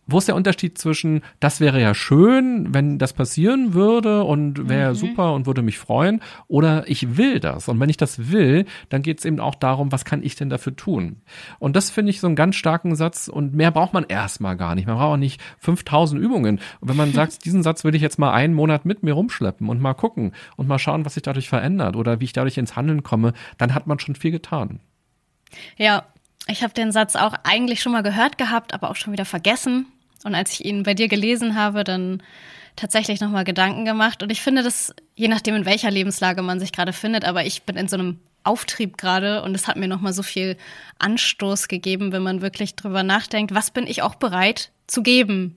wo ist der Unterschied zwischen, das wäre ja schön, wenn das passieren würde und wäre mhm. super und würde mich freuen, oder ich will das. Und wenn ich das will, dann geht es eben auch darum, was kann ich denn dafür tun? Und das finde ich so einen ganz starken Satz und mehr braucht man erstmal gar nicht. Man braucht auch nicht 5000 Übungen. Und wenn man (laughs) sagt, diesen Satz würde ich jetzt mal einen Monat mit mir rumschleppen und mal gucken und mal schauen, was sich dadurch verändert oder wie ich dadurch ins Handeln komme, dann hat man schon viel getan. Ja, ich habe den Satz auch eigentlich schon mal gehört gehabt, aber auch schon wieder vergessen. Und als ich ihn bei dir gelesen habe, dann tatsächlich nochmal Gedanken gemacht. Und ich finde das, je nachdem, in welcher Lebenslage man sich gerade findet, aber ich bin in so einem Auftrieb gerade und es hat mir nochmal so viel Anstoß gegeben, wenn man wirklich drüber nachdenkt, was bin ich auch bereit zu geben?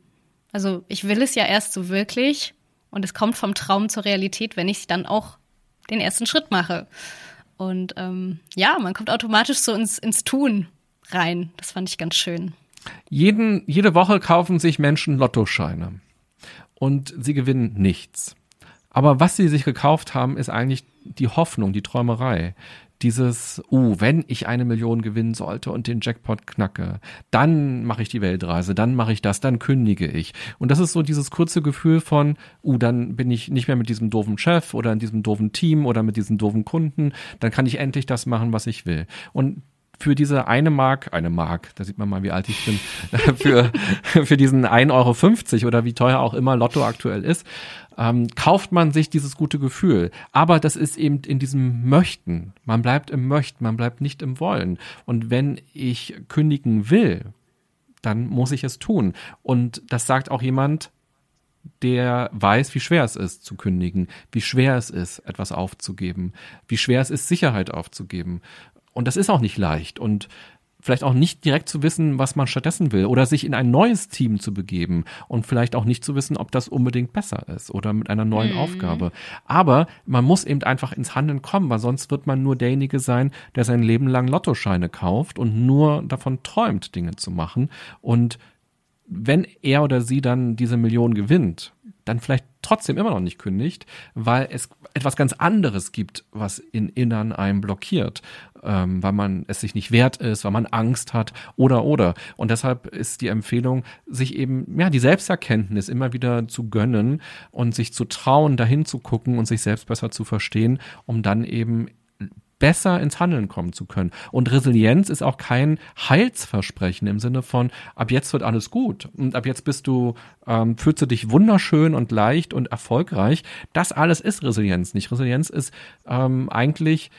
Also ich will es ja erst so wirklich und es kommt vom Traum zur Realität, wenn ich dann auch den ersten Schritt mache. Und ähm, ja, man kommt automatisch so ins, ins Tun rein. Das fand ich ganz schön. Jeden, jede Woche kaufen sich Menschen Lottoscheine und sie gewinnen nichts. Aber was sie sich gekauft haben, ist eigentlich die Hoffnung, die Träumerei. Dieses, uh, wenn ich eine Million gewinnen sollte und den Jackpot knacke, dann mache ich die Weltreise, dann mache ich das, dann kündige ich. Und das ist so dieses kurze Gefühl von, uh, dann bin ich nicht mehr mit diesem doofen Chef oder in diesem doofen Team oder mit diesen doofen Kunden, dann kann ich endlich das machen, was ich will. Und für diese eine Mark, eine Mark, da sieht man mal, wie alt ich bin, (laughs) für, für diesen 1,50 Euro oder wie teuer auch immer Lotto aktuell ist, ähm, kauft man sich dieses gute Gefühl. Aber das ist eben in diesem Möchten. Man bleibt im Möchten, man bleibt nicht im Wollen. Und wenn ich kündigen will, dann muss ich es tun. Und das sagt auch jemand, der weiß, wie schwer es ist zu kündigen, wie schwer es ist, etwas aufzugeben, wie schwer es ist, Sicherheit aufzugeben. Und das ist auch nicht leicht. Und vielleicht auch nicht direkt zu wissen, was man stattdessen will oder sich in ein neues Team zu begeben und vielleicht auch nicht zu wissen, ob das unbedingt besser ist oder mit einer neuen mhm. Aufgabe. Aber man muss eben einfach ins Handeln kommen, weil sonst wird man nur derjenige sein, der sein Leben lang Lottoscheine kauft und nur davon träumt, Dinge zu machen und wenn er oder sie dann diese Million gewinnt, dann vielleicht trotzdem immer noch nicht kündigt, weil es etwas ganz anderes gibt, was in Innern einem blockiert, ähm, weil man es sich nicht wert ist, weil man Angst hat oder oder. Und deshalb ist die Empfehlung, sich eben ja die Selbsterkenntnis immer wieder zu gönnen und sich zu trauen, dahin zu gucken und sich selbst besser zu verstehen, um dann eben besser ins Handeln kommen zu können. Und Resilienz ist auch kein Heilsversprechen im Sinne von, ab jetzt wird alles gut und ab jetzt bist du, ähm, fühlst du dich wunderschön und leicht und erfolgreich. Das alles ist Resilienz nicht. Resilienz ist ähm, eigentlich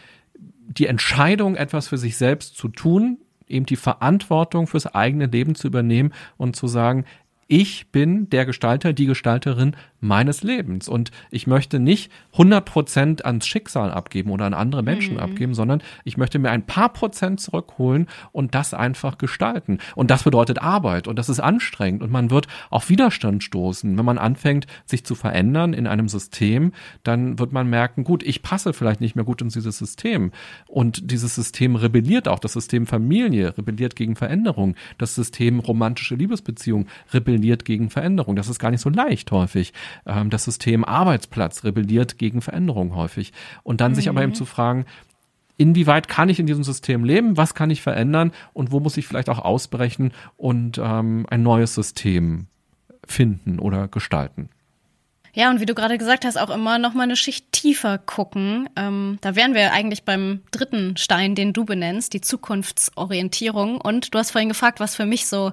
die Entscheidung, etwas für sich selbst zu tun, eben die Verantwortung fürs eigene Leben zu übernehmen und zu sagen, ich bin der Gestalter, die Gestalterin meines Lebens. Und ich möchte nicht 100 Prozent ans Schicksal abgeben oder an andere Menschen mhm. abgeben, sondern ich möchte mir ein paar Prozent zurückholen und das einfach gestalten. Und das bedeutet Arbeit und das ist anstrengend und man wird auf Widerstand stoßen. Wenn man anfängt, sich zu verändern in einem System, dann wird man merken, gut, ich passe vielleicht nicht mehr gut in dieses System. Und dieses System rebelliert auch. Das System Familie rebelliert gegen Veränderung. Das System romantische Liebesbeziehung rebelliert gegen Veränderung. Das ist gar nicht so leicht häufig. Ähm, das System Arbeitsplatz rebelliert gegen Veränderung häufig. Und dann mhm. sich aber eben mhm. zu fragen, inwieweit kann ich in diesem System leben, was kann ich verändern und wo muss ich vielleicht auch ausbrechen und ähm, ein neues System finden oder gestalten. Ja, und wie du gerade gesagt hast, auch immer noch mal eine Schicht tiefer gucken. Ähm, da wären wir eigentlich beim dritten Stein, den du benennst, die Zukunftsorientierung. Und du hast vorhin gefragt, was für mich so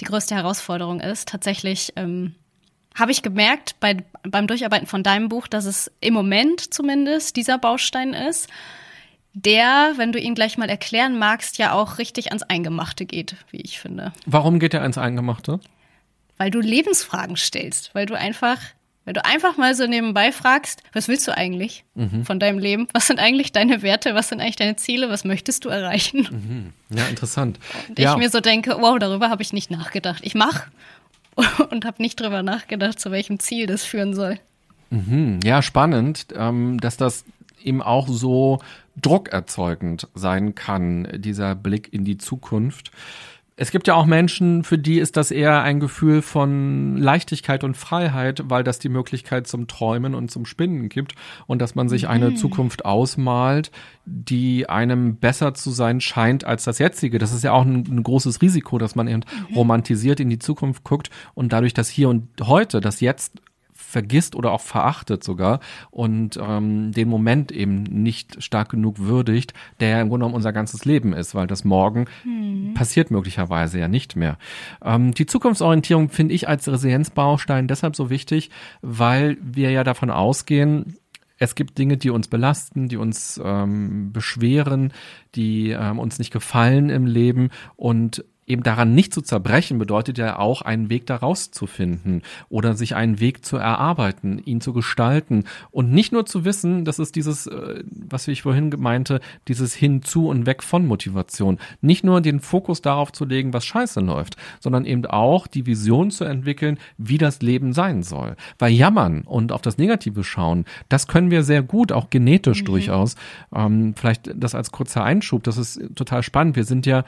die größte Herausforderung ist. Tatsächlich ähm, habe ich gemerkt bei, beim Durcharbeiten von deinem Buch, dass es im Moment zumindest dieser Baustein ist, der, wenn du ihn gleich mal erklären magst, ja auch richtig ans Eingemachte geht, wie ich finde. Warum geht er ans Eingemachte? Weil du Lebensfragen stellst, weil du einfach, weil du einfach mal so nebenbei fragst, was willst du eigentlich mhm. von deinem Leben? Was sind eigentlich deine Werte? Was sind eigentlich deine Ziele? Was möchtest du erreichen? Mhm. Ja, interessant. Und ja. ich mir so denke, wow, darüber habe ich nicht nachgedacht. Ich mache (laughs) und habe nicht drüber nachgedacht, zu welchem Ziel das führen soll. Mhm, ja, spannend, ähm, dass das eben auch so druckerzeugend sein kann, dieser Blick in die Zukunft. Es gibt ja auch Menschen, für die ist das eher ein Gefühl von Leichtigkeit und Freiheit, weil das die Möglichkeit zum Träumen und zum Spinnen gibt und dass man sich eine mhm. Zukunft ausmalt, die einem besser zu sein scheint als das jetzige. Das ist ja auch ein, ein großes Risiko, dass man eben mhm. romantisiert in die Zukunft guckt und dadurch das Hier und Heute, das Jetzt vergisst oder auch verachtet sogar und ähm, den Moment eben nicht stark genug würdigt, der ja im Grunde genommen unser ganzes Leben ist, weil das morgen hm. passiert möglicherweise ja nicht mehr. Ähm, die Zukunftsorientierung finde ich als Resilienzbaustein deshalb so wichtig, weil wir ja davon ausgehen, es gibt Dinge, die uns belasten, die uns ähm, beschweren, die ähm, uns nicht gefallen im Leben und eben daran nicht zu zerbrechen, bedeutet ja auch, einen Weg daraus zu finden oder sich einen Weg zu erarbeiten, ihn zu gestalten und nicht nur zu wissen, das ist dieses, äh, was ich vorhin meinte, dieses Hinzu und Weg von Motivation. Nicht nur den Fokus darauf zu legen, was scheiße läuft, sondern eben auch die Vision zu entwickeln, wie das Leben sein soll. Weil jammern und auf das Negative schauen, das können wir sehr gut, auch genetisch mhm. durchaus. Ähm, vielleicht das als kurzer Einschub, das ist total spannend. Wir sind ja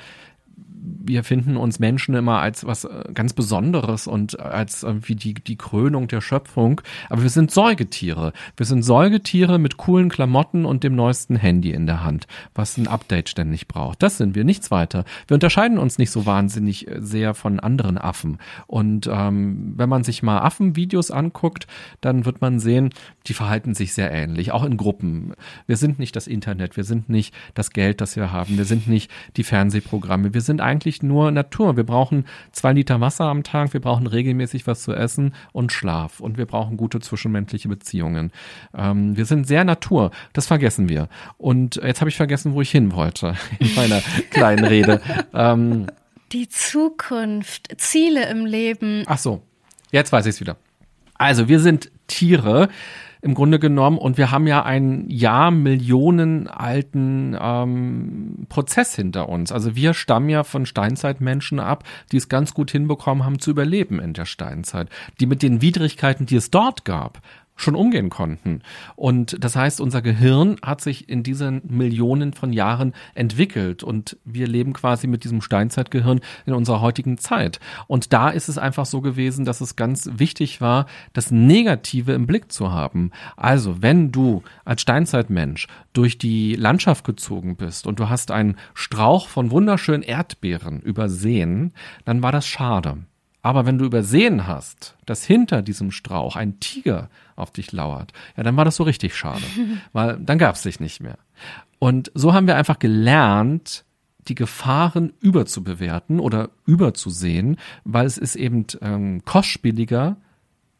wir finden uns Menschen immer als was äh, ganz Besonderes und als irgendwie die, die Krönung der Schöpfung. Aber wir sind Säugetiere. Wir sind Säugetiere mit coolen Klamotten und dem neuesten Handy in der Hand, was ein Update ständig braucht. Das sind wir, nichts weiter. Wir unterscheiden uns nicht so wahnsinnig äh, sehr von anderen Affen. Und ähm, wenn man sich mal Affenvideos anguckt, dann wird man sehen, die verhalten sich sehr ähnlich, auch in Gruppen. Wir sind nicht das Internet, wir sind nicht das Geld, das wir haben, wir sind nicht die Fernsehprogramme, wir sind eigentlich nur Natur. Wir brauchen zwei Liter Wasser am Tag, wir brauchen regelmäßig was zu essen und Schlaf und wir brauchen gute zwischenmenschliche Beziehungen. Ähm, wir sind sehr Natur, das vergessen wir. Und jetzt habe ich vergessen, wo ich hin wollte (laughs) in meiner kleinen Rede. Ähm, die Zukunft, Ziele im Leben. Ach so, jetzt weiß ich es wieder. Also wir sind Tiere im Grunde genommen. Und wir haben ja einen Jahr Millionen alten ähm, Prozess hinter uns. Also wir stammen ja von Steinzeitmenschen ab, die es ganz gut hinbekommen haben zu überleben in der Steinzeit. Die mit den Widrigkeiten, die es dort gab, schon umgehen konnten. Und das heißt, unser Gehirn hat sich in diesen Millionen von Jahren entwickelt und wir leben quasi mit diesem Steinzeitgehirn in unserer heutigen Zeit. Und da ist es einfach so gewesen, dass es ganz wichtig war, das Negative im Blick zu haben. Also, wenn du als Steinzeitmensch durch die Landschaft gezogen bist und du hast einen Strauch von wunderschönen Erdbeeren übersehen, dann war das schade. Aber wenn du übersehen hast, dass hinter diesem Strauch ein Tiger auf dich lauert, ja, dann war das so richtig schade, (laughs) weil dann gab es dich nicht mehr. Und so haben wir einfach gelernt, die Gefahren überzubewerten oder überzusehen, weil es ist eben ähm, kostspieliger,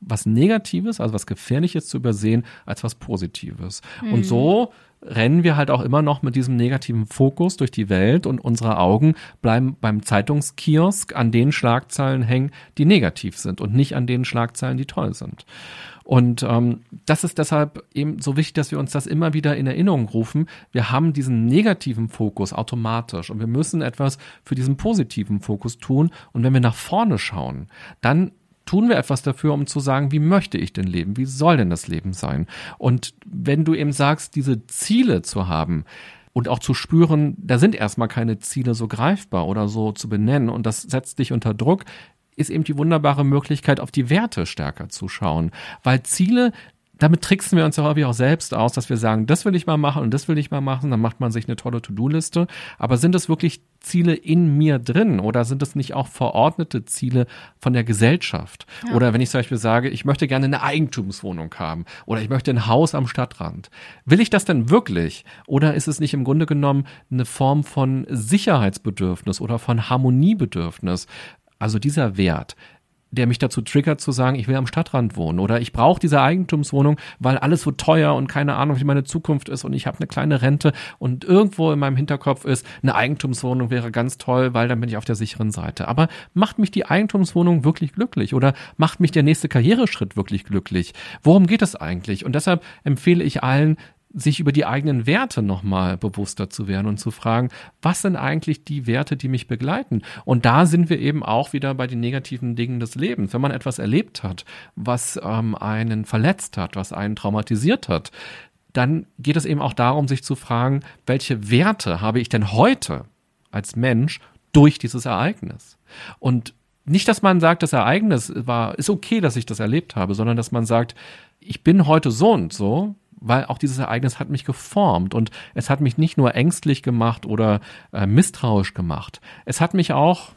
was Negatives, also was Gefährliches zu übersehen, als was Positives. Mhm. Und so rennen wir halt auch immer noch mit diesem negativen Fokus durch die Welt und unsere Augen bleiben beim Zeitungskiosk an den Schlagzeilen hängen, die negativ sind und nicht an den Schlagzeilen, die toll sind. Und ähm, das ist deshalb eben so wichtig, dass wir uns das immer wieder in Erinnerung rufen. Wir haben diesen negativen Fokus automatisch und wir müssen etwas für diesen positiven Fokus tun. Und wenn wir nach vorne schauen, dann tun wir etwas dafür, um zu sagen, wie möchte ich denn leben? Wie soll denn das Leben sein? Und wenn du eben sagst, diese Ziele zu haben, und auch zu spüren, da sind erstmal keine Ziele so greifbar oder so zu benennen und das setzt dich unter Druck, ist eben die wunderbare Möglichkeit, auf die Werte stärker zu schauen. Weil Ziele damit tricksen wir uns ja häufig auch selbst aus, dass wir sagen, das will ich mal machen und das will ich mal machen, dann macht man sich eine tolle To-Do-Liste. Aber sind es wirklich Ziele in mir drin oder sind es nicht auch verordnete Ziele von der Gesellschaft? Ja. Oder wenn ich zum Beispiel sage, ich möchte gerne eine Eigentumswohnung haben oder ich möchte ein Haus am Stadtrand. Will ich das denn wirklich? Oder ist es nicht im Grunde genommen eine Form von Sicherheitsbedürfnis oder von Harmoniebedürfnis? Also dieser Wert, der mich dazu triggert zu sagen, ich will am Stadtrand wohnen oder ich brauche diese Eigentumswohnung, weil alles so teuer und keine Ahnung, wie meine Zukunft ist und ich habe eine kleine Rente und irgendwo in meinem Hinterkopf ist, eine Eigentumswohnung wäre ganz toll, weil dann bin ich auf der sicheren Seite. Aber macht mich die Eigentumswohnung wirklich glücklich oder macht mich der nächste Karriereschritt wirklich glücklich? Worum geht es eigentlich? Und deshalb empfehle ich allen, sich über die eigenen Werte nochmal bewusster zu werden und zu fragen, was sind eigentlich die Werte, die mich begleiten? Und da sind wir eben auch wieder bei den negativen Dingen des Lebens. Wenn man etwas erlebt hat, was ähm, einen verletzt hat, was einen traumatisiert hat, dann geht es eben auch darum, sich zu fragen, welche Werte habe ich denn heute als Mensch durch dieses Ereignis? Und nicht, dass man sagt, das Ereignis war, ist okay, dass ich das erlebt habe, sondern dass man sagt, ich bin heute so und so, weil auch dieses Ereignis hat mich geformt und es hat mich nicht nur ängstlich gemacht oder äh, misstrauisch gemacht. Es hat mich auch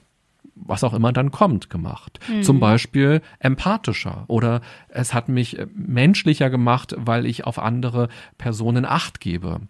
was auch immer dann kommt, gemacht. Mhm. Zum Beispiel empathischer oder es hat mich äh, menschlicher gemacht, weil ich auf andere Personen Acht gebe.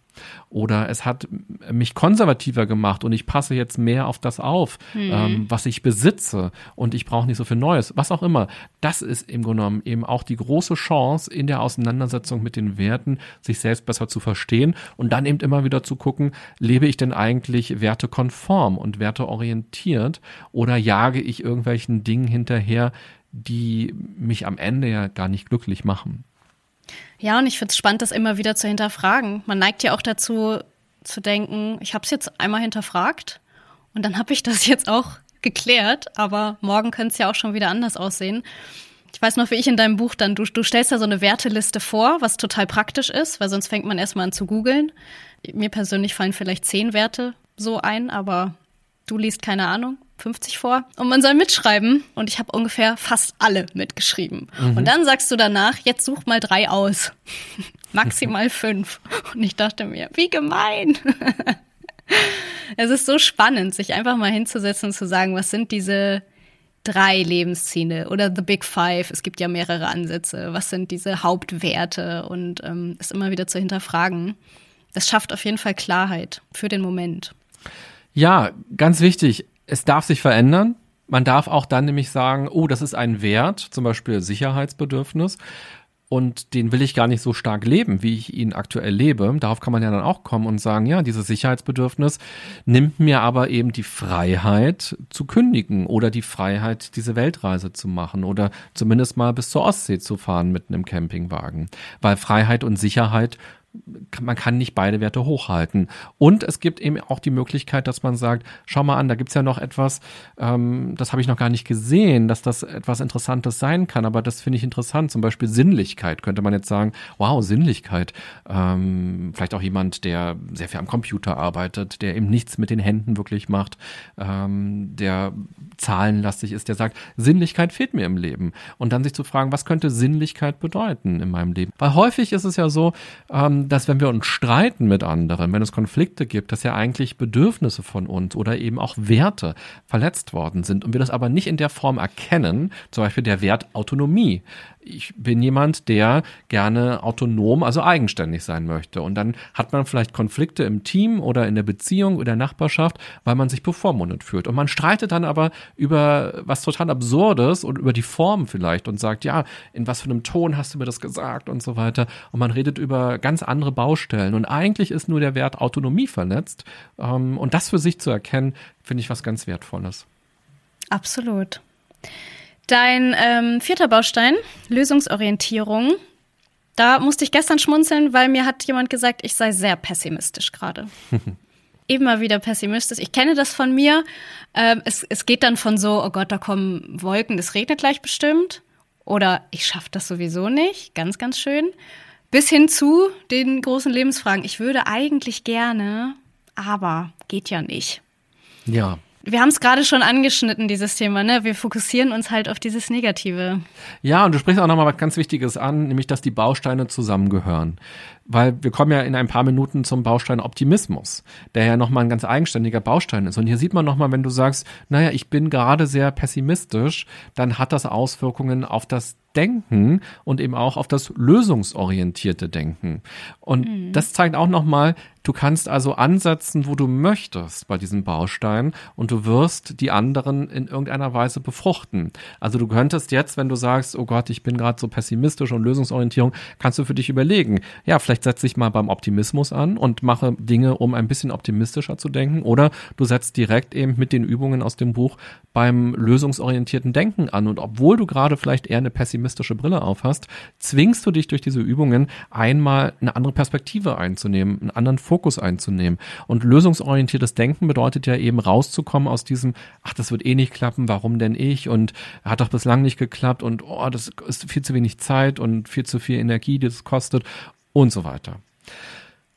Oder es hat mich konservativer gemacht und ich passe jetzt mehr auf das auf, mhm. ähm, was ich besitze und ich brauche nicht so viel Neues, was auch immer. Das ist im Grunde genommen eben auch die große Chance in der Auseinandersetzung mit den Werten, sich selbst besser zu verstehen und dann eben immer wieder zu gucken, lebe ich denn eigentlich wertekonform und werteorientiert oder jage ich irgendwelchen Dingen hinterher, die mich am Ende ja gar nicht glücklich machen. Ja, und ich finde es spannend, das immer wieder zu hinterfragen. Man neigt ja auch dazu zu denken, ich habe es jetzt einmal hinterfragt und dann habe ich das (laughs) jetzt auch geklärt, aber morgen könnte es ja auch schon wieder anders aussehen. Ich weiß noch, wie ich in deinem Buch dann, du, du stellst da so eine Werteliste vor, was total praktisch ist, weil sonst fängt man erstmal an zu googeln. Mir persönlich fallen vielleicht zehn Werte so ein, aber du liest keine Ahnung. 50 vor und man soll mitschreiben und ich habe ungefähr fast alle mitgeschrieben. Mhm. Und dann sagst du danach, jetzt such mal drei aus. (laughs) Maximal (laughs) fünf. Und ich dachte mir, wie gemein. (laughs) es ist so spannend, sich einfach mal hinzusetzen und zu sagen, was sind diese drei Lebensziele oder The Big Five. Es gibt ja mehrere Ansätze. Was sind diese Hauptwerte und ähm, es immer wieder zu hinterfragen. Das schafft auf jeden Fall Klarheit für den Moment. Ja, ganz wichtig es darf sich verändern. Man darf auch dann nämlich sagen, oh, das ist ein Wert, zum Beispiel Sicherheitsbedürfnis. Und den will ich gar nicht so stark leben, wie ich ihn aktuell lebe. Darauf kann man ja dann auch kommen und sagen, ja, dieses Sicherheitsbedürfnis nimmt mir aber eben die Freiheit zu kündigen oder die Freiheit, diese Weltreise zu machen oder zumindest mal bis zur Ostsee zu fahren mit einem Campingwagen. Weil Freiheit und Sicherheit man kann nicht beide Werte hochhalten. Und es gibt eben auch die Möglichkeit, dass man sagt, schau mal an, da gibt's ja noch etwas, ähm, das habe ich noch gar nicht gesehen, dass das etwas Interessantes sein kann, aber das finde ich interessant. Zum Beispiel Sinnlichkeit könnte man jetzt sagen, wow, Sinnlichkeit. Ähm, vielleicht auch jemand, der sehr viel am Computer arbeitet, der eben nichts mit den Händen wirklich macht, ähm, der zahlenlastig ist, der sagt, Sinnlichkeit fehlt mir im Leben. Und dann sich zu fragen, was könnte Sinnlichkeit bedeuten in meinem Leben? Weil häufig ist es ja so, ähm, dass wenn wir uns streiten mit anderen, wenn es Konflikte gibt, dass ja eigentlich Bedürfnisse von uns oder eben auch Werte verletzt worden sind und wir das aber nicht in der Form erkennen, zum Beispiel der Wert Autonomie ich bin jemand, der gerne autonom, also eigenständig sein möchte. Und dann hat man vielleicht Konflikte im Team oder in der Beziehung oder der Nachbarschaft, weil man sich bevormundet fühlt. Und man streitet dann aber über was total Absurdes und über die Form vielleicht und sagt, ja, in was für einem Ton hast du mir das gesagt und so weiter. Und man redet über ganz andere Baustellen. Und eigentlich ist nur der Wert Autonomie verletzt. Ähm, und das für sich zu erkennen, finde ich was ganz Wertvolles. Absolut. Dein ähm, vierter Baustein, Lösungsorientierung. Da musste ich gestern schmunzeln, weil mir hat jemand gesagt, ich sei sehr pessimistisch gerade. (laughs) Immer wieder pessimistisch. Ich kenne das von mir. Ähm, es, es geht dann von so, oh Gott, da kommen Wolken, es regnet gleich bestimmt. Oder ich schaffe das sowieso nicht. Ganz, ganz schön. Bis hin zu den großen Lebensfragen. Ich würde eigentlich gerne, aber geht ja nicht. Ja, wir haben es gerade schon angeschnitten, dieses Thema, ne? Wir fokussieren uns halt auf dieses Negative. Ja, und du sprichst auch nochmal was ganz Wichtiges an, nämlich, dass die Bausteine zusammengehören. Weil wir kommen ja in ein paar Minuten zum Baustein Optimismus, der ja nochmal ein ganz eigenständiger Baustein ist. Und hier sieht man nochmal, wenn du sagst, naja, ich bin gerade sehr pessimistisch, dann hat das Auswirkungen auf das Denken und eben auch auf das lösungsorientierte Denken. Und mhm. das zeigt auch nochmal, du kannst also ansetzen, wo du möchtest bei diesem Baustein und du wirst die anderen in irgendeiner Weise befruchten. Also du könntest jetzt, wenn du sagst, oh Gott, ich bin gerade so pessimistisch und Lösungsorientierung, kannst du für dich überlegen, ja, vielleicht setze ich mal beim Optimismus an und mache Dinge, um ein bisschen optimistischer zu denken. Oder du setzt direkt eben mit den Übungen aus dem Buch beim lösungsorientierten Denken an. Und obwohl du gerade vielleicht eher eine pessimistische Brille aufhast, zwingst du dich durch diese Übungen einmal eine andere Perspektive einzunehmen, einen anderen Fokus einzunehmen. Und lösungsorientiertes Denken bedeutet ja eben rauszukommen aus diesem, ach, das wird eh nicht klappen, warum denn ich? Und hat doch bislang nicht geklappt und oh, das ist viel zu wenig Zeit und viel zu viel Energie, die das kostet und so weiter.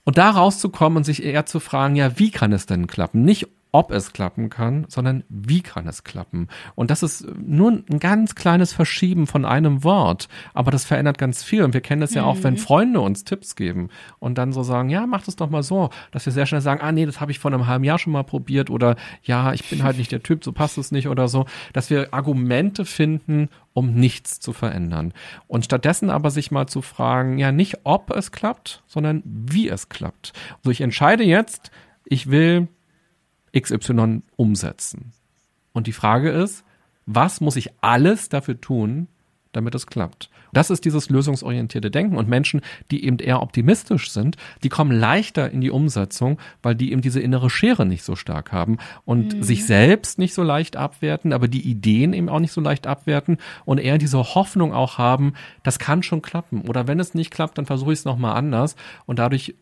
Und da rauszukommen und sich eher zu fragen, ja, wie kann es denn klappen? Nicht ob es klappen kann, sondern wie kann es klappen. Und das ist nur ein ganz kleines Verschieben von einem Wort, aber das verändert ganz viel. Und wir kennen das ja auch, wenn mhm. Freunde uns Tipps geben und dann so sagen, ja, mach das doch mal so, dass wir sehr schnell sagen, ah nee, das habe ich vor einem halben Jahr schon mal probiert oder ja, ich bin halt nicht der Typ, so passt es nicht oder so, dass wir Argumente finden, um nichts zu verändern. Und stattdessen aber sich mal zu fragen, ja, nicht ob es klappt, sondern wie es klappt. Also ich entscheide jetzt, ich will XY umsetzen. Und die Frage ist, was muss ich alles dafür tun, damit es klappt? Das ist dieses lösungsorientierte Denken. Und Menschen, die eben eher optimistisch sind, die kommen leichter in die Umsetzung, weil die eben diese innere Schere nicht so stark haben und mhm. sich selbst nicht so leicht abwerten, aber die Ideen eben auch nicht so leicht abwerten und eher diese Hoffnung auch haben, das kann schon klappen. Oder wenn es nicht klappt, dann versuche ich es nochmal anders. Und dadurch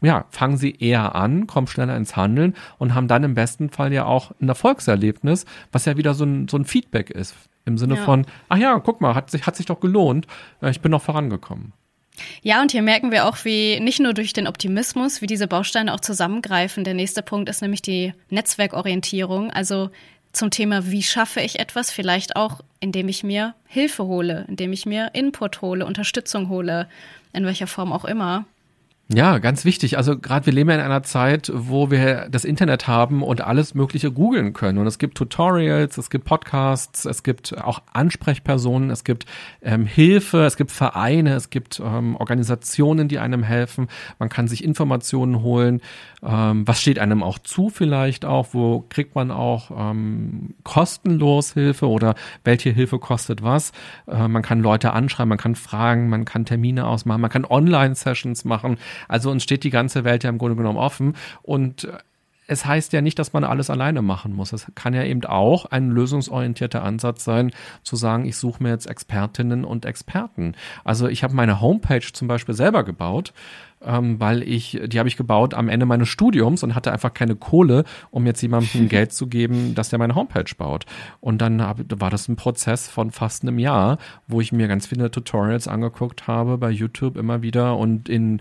ja, fangen sie eher an, kommen schneller ins Handeln und haben dann im besten Fall ja auch ein Erfolgserlebnis, was ja wieder so ein, so ein Feedback ist. Im Sinne ja. von, ach ja, guck mal, hat sich, hat sich doch gelohnt, äh, ich bin noch vorangekommen. Ja, und hier merken wir auch, wie nicht nur durch den Optimismus, wie diese Bausteine auch zusammengreifen. Der nächste Punkt ist nämlich die Netzwerkorientierung. Also zum Thema, wie schaffe ich etwas? Vielleicht auch, indem ich mir Hilfe hole, indem ich mir Input hole, Unterstützung hole, in welcher Form auch immer. Ja, ganz wichtig. Also gerade wir leben ja in einer Zeit, wo wir das Internet haben und alles Mögliche googeln können. Und es gibt Tutorials, es gibt Podcasts, es gibt auch Ansprechpersonen, es gibt ähm, Hilfe, es gibt Vereine, es gibt ähm, Organisationen, die einem helfen. Man kann sich Informationen holen. Ähm, was steht einem auch zu vielleicht auch? Wo kriegt man auch ähm, kostenlos Hilfe oder welche Hilfe kostet was? Äh, man kann Leute anschreiben, man kann fragen, man kann Termine ausmachen, man kann Online-Sessions machen. Also uns steht die ganze Welt ja im Grunde genommen offen und es heißt ja nicht, dass man alles alleine machen muss. Es kann ja eben auch ein lösungsorientierter Ansatz sein, zu sagen, ich suche mir jetzt Expertinnen und Experten. Also ich habe meine Homepage zum Beispiel selber gebaut ähm, weil ich, die habe ich gebaut am Ende meines Studiums und hatte einfach keine Kohle, um jetzt jemandem (laughs) Geld zu geben, dass der meine Homepage baut. Und dann hab, war das ein Prozess von fast einem Jahr, wo ich mir ganz viele Tutorials angeguckt habe bei YouTube immer wieder und in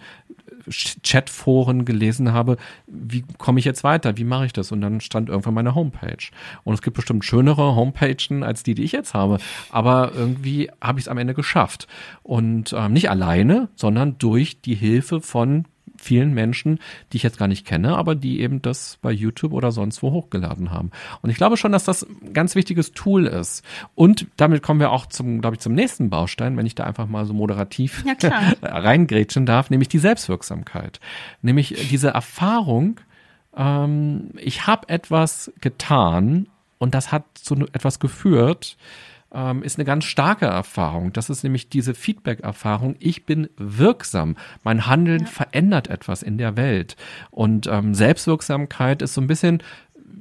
Chatforen gelesen habe, wie komme ich jetzt weiter, wie mache ich das? Und dann stand irgendwann meine Homepage. Und es gibt bestimmt schönere Homepagen als die, die ich jetzt habe. Aber irgendwie habe ich es am Ende geschafft. Und ähm, nicht alleine, sondern durch die Hilfe von vielen Menschen, die ich jetzt gar nicht kenne, aber die eben das bei YouTube oder sonst wo hochgeladen haben. Und ich glaube schon, dass das ein ganz wichtiges Tool ist. Und damit kommen wir auch zum, glaube ich, zum nächsten Baustein, wenn ich da einfach mal so moderativ ja, (laughs) reingrätschen darf, nämlich die Selbstwirksamkeit. Nämlich diese Erfahrung, ähm, ich habe etwas getan und das hat zu etwas geführt, ähm, ist eine ganz starke Erfahrung. Das ist nämlich diese Feedback-Erfahrung. Ich bin wirksam. Mein Handeln ja. verändert etwas in der Welt. Und ähm, Selbstwirksamkeit ist so ein bisschen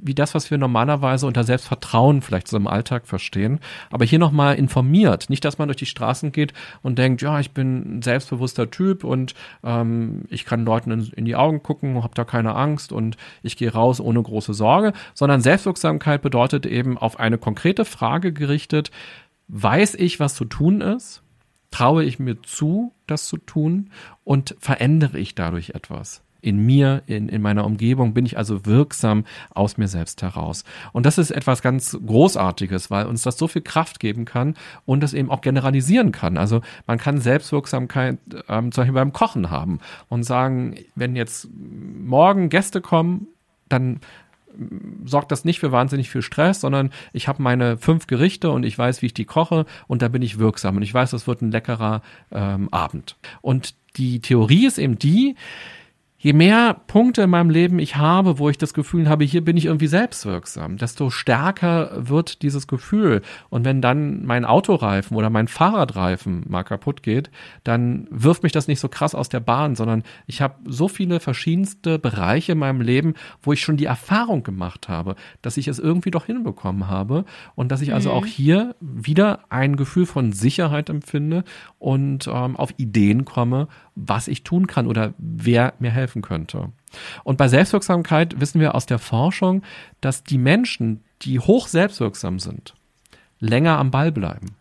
wie das, was wir normalerweise unter Selbstvertrauen vielleicht so im Alltag verstehen. Aber hier nochmal informiert. Nicht, dass man durch die Straßen geht und denkt, ja, ich bin ein selbstbewusster Typ und ähm, ich kann Leuten in, in die Augen gucken, habe da keine Angst und ich gehe raus ohne große Sorge, sondern Selbstwirksamkeit bedeutet eben auf eine konkrete Frage gerichtet, weiß ich, was zu tun ist? Traue ich mir zu, das zu tun? Und verändere ich dadurch etwas? In mir, in, in meiner Umgebung, bin ich also wirksam aus mir selbst heraus. Und das ist etwas ganz Großartiges, weil uns das so viel Kraft geben kann und es eben auch generalisieren kann. Also man kann Selbstwirksamkeit ähm, zum Beispiel beim Kochen haben und sagen, wenn jetzt morgen Gäste kommen, dann sorgt das nicht für wahnsinnig viel Stress, sondern ich habe meine fünf Gerichte und ich weiß, wie ich die koche und da bin ich wirksam und ich weiß, das wird ein leckerer ähm, Abend. Und die Theorie ist eben die, je mehr Punkte in meinem Leben ich habe, wo ich das Gefühl habe, hier bin ich irgendwie selbstwirksam, desto stärker wird dieses Gefühl. Und wenn dann mein Autoreifen oder mein Fahrradreifen mal kaputt geht, dann wirft mich das nicht so krass aus der Bahn, sondern ich habe so viele verschiedenste Bereiche in meinem Leben, wo ich schon die Erfahrung gemacht habe, dass ich es irgendwie doch hinbekommen habe und dass ich also mhm. auch hier wieder ein Gefühl von Sicherheit empfinde und ähm, auf Ideen komme, was ich tun kann oder wer mir helfen könnte. Und bei Selbstwirksamkeit wissen wir aus der Forschung, dass die Menschen, die hoch selbstwirksam sind, länger am Ball bleiben.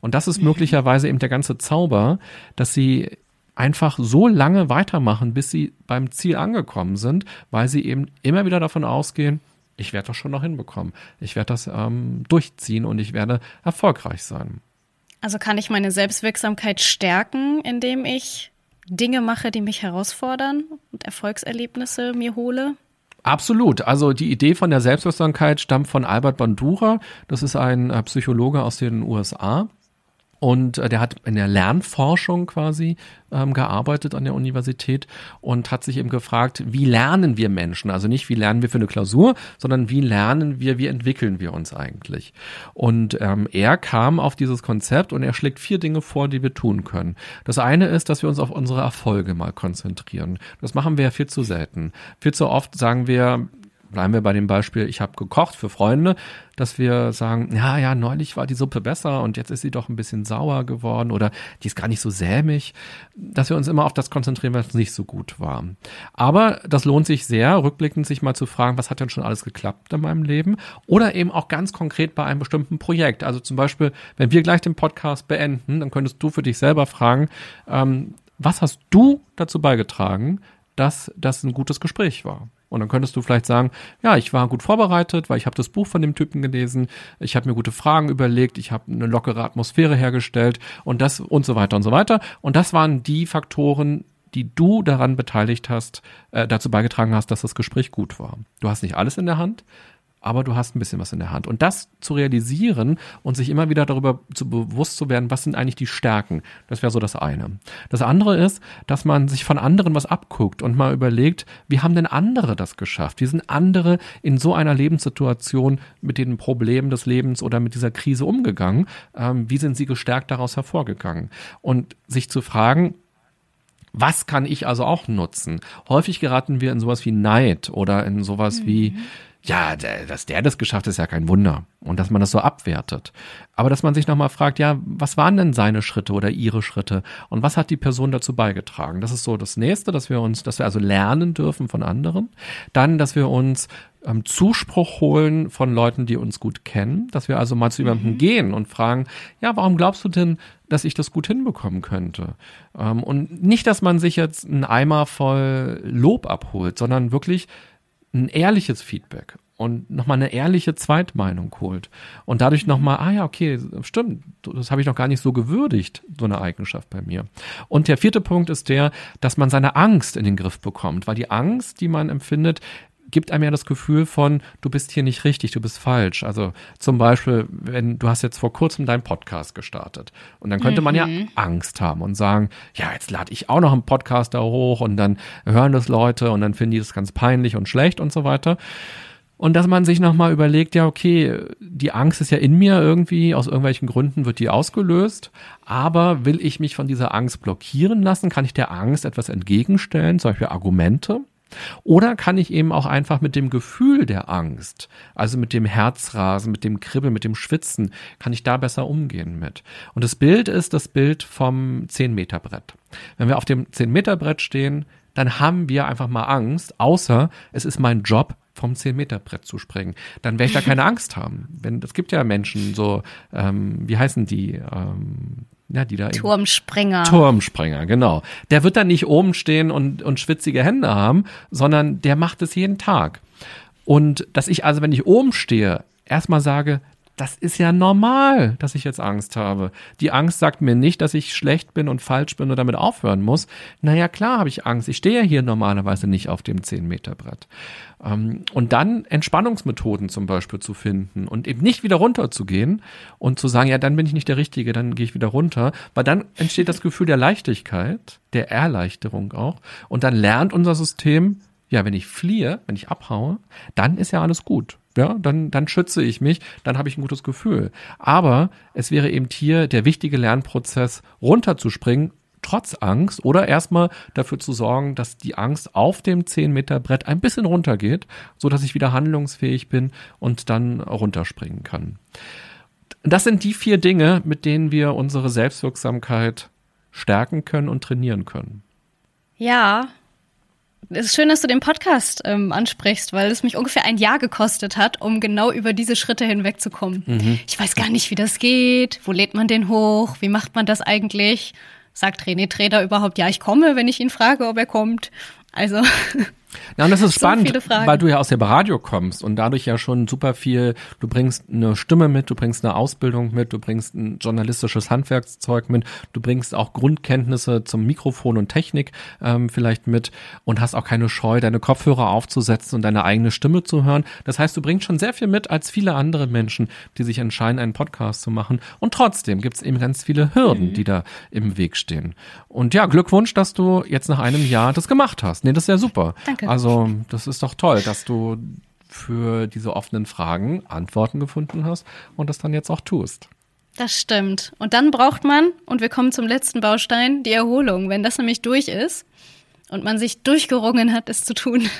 Und das ist mhm. möglicherweise eben der ganze Zauber, dass sie einfach so lange weitermachen, bis sie beim Ziel angekommen sind, weil sie eben immer wieder davon ausgehen, ich werde das schon noch hinbekommen. Ich werde das ähm, durchziehen und ich werde erfolgreich sein. Also kann ich meine Selbstwirksamkeit stärken, indem ich Dinge mache, die mich herausfordern und Erfolgserlebnisse mir hole? Absolut. Also die Idee von der Selbstwirksamkeit stammt von Albert Bandura. Das ist ein äh, Psychologe aus den USA. Und äh, der hat in der Lernforschung quasi ähm, gearbeitet an der Universität und hat sich eben gefragt, wie lernen wir Menschen? Also nicht, wie lernen wir für eine Klausur, sondern wie lernen wir, wie entwickeln wir uns eigentlich? Und ähm, er kam auf dieses Konzept und er schlägt vier Dinge vor, die wir tun können. Das eine ist, dass wir uns auf unsere Erfolge mal konzentrieren. Das machen wir ja viel zu selten. Viel zu oft sagen wir, bleiben wir bei dem Beispiel, ich habe gekocht für Freunde, dass wir sagen, ja, ja, neulich war die Suppe besser und jetzt ist sie doch ein bisschen sauer geworden oder die ist gar nicht so sämig, dass wir uns immer auf das konzentrieren, was nicht so gut war. Aber das lohnt sich sehr, rückblickend sich mal zu fragen, was hat denn schon alles geklappt in meinem Leben oder eben auch ganz konkret bei einem bestimmten Projekt. Also zum Beispiel, wenn wir gleich den Podcast beenden, dann könntest du für dich selber fragen, ähm, was hast du dazu beigetragen, dass das ein gutes Gespräch war? Und dann könntest du vielleicht sagen, ja, ich war gut vorbereitet, weil ich habe das Buch von dem Typen gelesen, ich habe mir gute Fragen überlegt, ich habe eine lockere Atmosphäre hergestellt und das und so weiter und so weiter. Und das waren die Faktoren, die du daran beteiligt hast, äh, dazu beigetragen hast, dass das Gespräch gut war. Du hast nicht alles in der Hand, aber du hast ein bisschen was in der Hand. Und das zu realisieren und sich immer wieder darüber zu bewusst zu werden, was sind eigentlich die Stärken, das wäre so das eine. Das andere ist, dass man sich von anderen was abguckt und mal überlegt, wie haben denn andere das geschafft? Wie sind andere in so einer Lebenssituation mit den Problemen des Lebens oder mit dieser Krise umgegangen? Ähm, wie sind sie gestärkt daraus hervorgegangen? Und sich zu fragen, Was kann ich also auch nutzen? Häufig geraten wir in sowas wie Neid oder in sowas mhm. wie, ja, dass der das geschafft ist, ja kein Wunder. Und dass man das so abwertet. Aber dass man sich nochmal fragt, ja, was waren denn seine Schritte oder ihre Schritte? Und was hat die Person dazu beigetragen? Das ist so das nächste, dass wir uns, dass wir also lernen dürfen von anderen. Dann, dass wir uns ähm, Zuspruch holen von Leuten, die uns gut kennen. Dass wir also mal zu jemandem mhm. gehen und fragen, ja, warum glaubst du denn, dass ich das gut hinbekommen könnte? Ähm, und nicht, dass man sich jetzt einen Eimer voll Lob abholt, sondern wirklich ein ehrliches Feedback und nochmal eine ehrliche Zweitmeinung holt und dadurch nochmal, ah ja, okay, stimmt, das habe ich noch gar nicht so gewürdigt, so eine Eigenschaft bei mir. Und der vierte Punkt ist der, dass man seine Angst in den Griff bekommt, weil die Angst, die man empfindet, gibt einem ja das Gefühl von, du bist hier nicht richtig, du bist falsch. Also zum Beispiel, wenn du hast jetzt vor kurzem deinen Podcast gestartet und dann könnte mhm. man ja mhm. Angst haben und sagen, ja, jetzt lade ich auch noch einen Podcast da hoch und dann hören das Leute und dann finden die das ganz peinlich und schlecht und so weiter. Und dass man sich nochmal überlegt, ja, okay, die Angst ist ja in mir irgendwie, aus irgendwelchen Gründen wird die ausgelöst, aber will ich mich von dieser Angst blockieren lassen? Kann ich der Angst etwas entgegenstellen, zum Beispiel Argumente? Oder kann ich eben auch einfach mit dem Gefühl der Angst, also mit dem Herzrasen, mit dem Kribbeln, mit dem Schwitzen, kann ich da besser umgehen mit. Und das Bild ist das Bild vom 10-Meter-Brett. Wenn wir auf dem 10-Meter-Brett stehen, dann haben wir einfach mal Angst, außer es ist mein Job, vom 10-Meter-Brett zu springen. Dann werde ich da keine (laughs) Angst haben. Wenn, es gibt ja Menschen, so, ähm, wie heißen die? Ähm, ja, die da Turmspringer. Turmspringer, genau. Der wird dann nicht oben stehen und, und schwitzige Hände haben, sondern der macht es jeden Tag. Und dass ich also, wenn ich oben stehe, erstmal sage, das ist ja normal, dass ich jetzt Angst habe. Die Angst sagt mir nicht, dass ich schlecht bin und falsch bin und damit aufhören muss. Naja, klar habe ich Angst. Ich stehe ja hier normalerweise nicht auf dem 10-Meter-Brett. Ähm, und dann Entspannungsmethoden zum Beispiel zu finden und eben nicht wieder runterzugehen und zu sagen, ja, dann bin ich nicht der Richtige, dann gehe ich wieder runter, weil dann entsteht das Gefühl der Leichtigkeit, der Erleichterung auch. Und dann lernt unser System, ja, wenn ich fliehe, wenn ich abhaue, dann ist ja alles gut ja, dann, dann schütze ich mich, dann habe ich ein gutes Gefühl. Aber es wäre eben hier der wichtige Lernprozess, runterzuspringen, trotz Angst oder erstmal dafür zu sorgen, dass die Angst auf dem 10 Meter Brett ein bisschen runtergeht, so dass ich wieder handlungsfähig bin und dann runterspringen kann. Das sind die vier Dinge, mit denen wir unsere Selbstwirksamkeit stärken können und trainieren können. Ja, es ist schön, dass du den Podcast ähm, ansprichst, weil es mich ungefähr ein Jahr gekostet hat, um genau über diese Schritte hinwegzukommen. Mhm. Ich weiß gar nicht, wie das geht. Wo lädt man den hoch? Wie macht man das eigentlich? Sagt René Treder überhaupt, ja, ich komme, wenn ich ihn frage, ob er kommt? Also (laughs) Ja, und das ist so spannend, weil du ja aus dem Radio kommst und dadurch ja schon super viel, du bringst eine Stimme mit, du bringst eine Ausbildung mit, du bringst ein journalistisches Handwerkszeug mit, du bringst auch Grundkenntnisse zum Mikrofon und Technik ähm, vielleicht mit und hast auch keine Scheu, deine Kopfhörer aufzusetzen und deine eigene Stimme zu hören. Das heißt, du bringst schon sehr viel mit als viele andere Menschen, die sich entscheiden, einen Podcast zu machen. Und trotzdem gibt es eben ganz viele Hürden, mhm. die da im Weg stehen. Und ja, Glückwunsch, dass du jetzt nach einem Jahr das gemacht hast. Nee, das ist ja super. Danke. Danke. Also, das ist doch toll, dass du für diese offenen Fragen Antworten gefunden hast und das dann jetzt auch tust. Das stimmt. Und dann braucht man, und wir kommen zum letzten Baustein, die Erholung. Wenn das nämlich durch ist und man sich durchgerungen hat, es zu tun,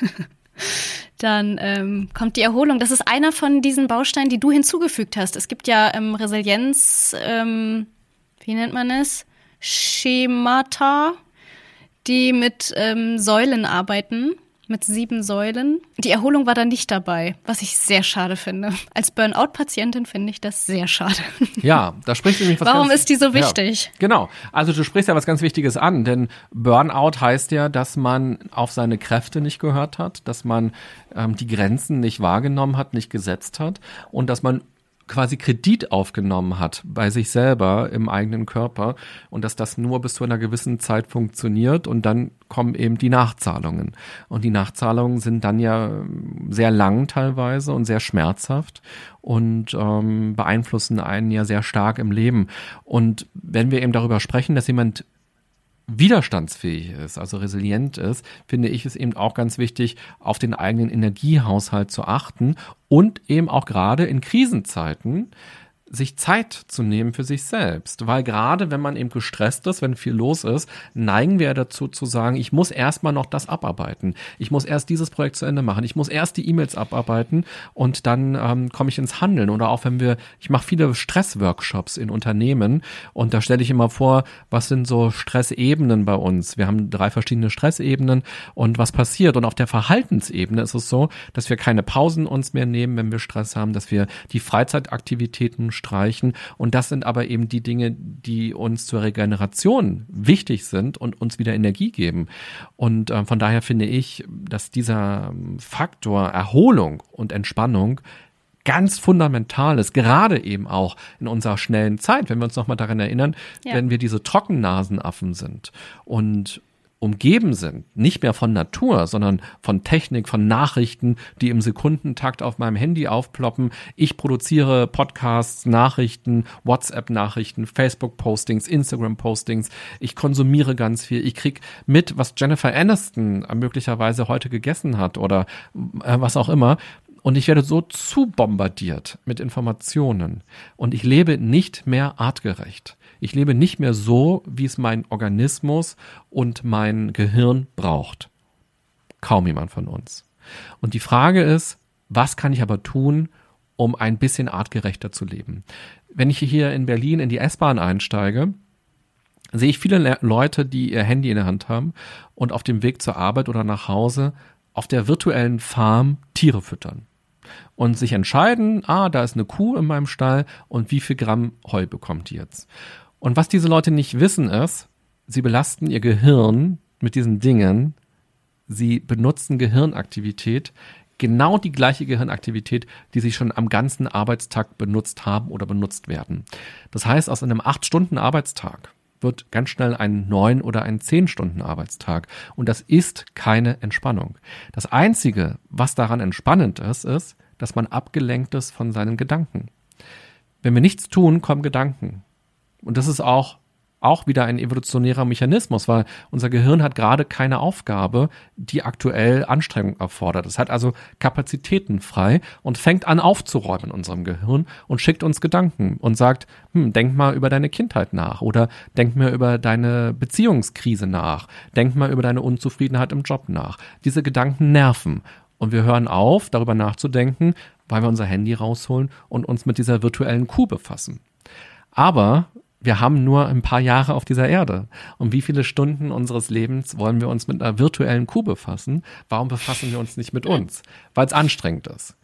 (laughs) dann ähm, kommt die Erholung. Das ist einer von diesen Bausteinen, die du hinzugefügt hast. Es gibt ja ähm, Resilienz, ähm, wie nennt man es? Schemata, die mit ähm, Säulen arbeiten mit sieben Säulen. Die Erholung war da nicht dabei, was ich sehr schade finde. Als Burnout-Patientin finde ich das sehr schade. (laughs) Ja, da sprichst du nämlich was Warum ganz, ist die so wichtig? Ja, genau. Also du sprichst ja was ganz Wichtiges an, denn Burnout heißt ja, dass man auf seine Kräfte nicht gehört hat, dass man ähm, die Grenzen nicht wahrgenommen hat, nicht gesetzt hat und dass man quasi Kredit aufgenommen hat bei sich selber im eigenen Körper und dass das nur bis zu einer gewissen Zeit funktioniert und dann kommen eben die Nachzahlungen. Und die Nachzahlungen sind dann ja sehr lang teilweise und sehr schmerzhaft und ähm, beeinflussen einen ja sehr stark im Leben. Und wenn wir eben darüber sprechen, dass jemand widerstandsfähig ist, also resilient ist, finde ich es eben auch ganz wichtig, auf den eigenen Energiehaushalt zu achten und eben auch gerade in Krisenzeiten sich Zeit zu nehmen für sich selbst. Weil gerade wenn man eben gestresst ist, wenn viel los ist, neigen wir dazu zu sagen, ich muss erstmal noch das abarbeiten. Ich muss erst dieses Projekt zu Ende machen. Ich muss erst die E-Mails abarbeiten und dann ähm, komme ich ins Handeln. Oder auch wenn wir, ich mache viele Stressworkshops in Unternehmen und da stelle ich immer vor, was sind so Stressebenen bei uns. Wir haben drei verschiedene Stressebenen und was passiert. Und auf der Verhaltensebene ist es so, dass wir keine Pausen uns mehr nehmen, wenn wir Stress haben, dass wir die Freizeitaktivitäten streichen. Und das sind aber eben die Dinge, die uns zur Regeneration wichtig sind und uns wieder Energie geben. Und äh, von daher finde ich, dass dieser Faktor Erholung und Entspannung ganz fundamental ist, gerade eben auch in unserer schnellen Zeit, wenn wir uns nochmal daran erinnern, ja. wenn wir diese Trockennasenaffen sind und umgeben sind, nicht mehr von Natur, sondern von Technik, von Nachrichten, die im Sekundentakt auf meinem Handy aufploppen. Ich produziere Podcasts, Nachrichten, WhatsApp-Nachrichten, Facebook-Postings, Instagram-Postings. Ich konsumiere ganz viel. Ich krieg mit, was Jennifer Aniston möglicherweise heute gegessen hat oder äh, was auch immer. Und ich werde so zu bombardiert mit Informationen. Und ich lebe nicht mehr artgerecht. Ich lebe nicht mehr so, wie es mein Organismus und mein Gehirn braucht. Kaum jemand von uns. Und die Frage ist, was kann ich aber tun, um ein bisschen artgerechter zu leben? Wenn ich hier in Berlin in die S-Bahn einsteige, sehe ich viele Leute, die ihr Handy in der Hand haben und auf dem Weg zur Arbeit oder nach Hause auf der virtuellen Farm Tiere füttern und sich entscheiden, ah, da ist eine Kuh in meinem Stall und wie viel Gramm Heu bekommt die jetzt? Und was diese Leute nicht wissen ist, sie belasten ihr Gehirn mit diesen Dingen. Sie benutzen Gehirnaktivität, genau die gleiche Gehirnaktivität, die sie schon am ganzen Arbeitstag benutzt haben oder benutzt werden. Das heißt, aus einem acht Stunden Arbeitstag wird ganz schnell ein neun oder ein zehn Stunden Arbeitstag. Und das ist keine Entspannung. Das einzige, was daran entspannend ist, ist, dass man abgelenkt ist von seinen Gedanken. Wenn wir nichts tun, kommen Gedanken. Und das ist auch auch wieder ein evolutionärer Mechanismus, weil unser Gehirn hat gerade keine Aufgabe, die aktuell Anstrengung erfordert. Es hat also Kapazitäten frei und fängt an aufzuräumen in unserem Gehirn und schickt uns Gedanken und sagt, hm, denk mal über deine Kindheit nach oder denk mal über deine Beziehungskrise nach, denk mal über deine Unzufriedenheit im Job nach. Diese Gedanken nerven und wir hören auf, darüber nachzudenken, weil wir unser Handy rausholen und uns mit dieser virtuellen Kuh befassen. Aber wir haben nur ein paar Jahre auf dieser Erde. Und wie viele Stunden unseres Lebens wollen wir uns mit einer virtuellen Kuh befassen? Warum befassen wir uns nicht mit uns? Weil es anstrengend ist.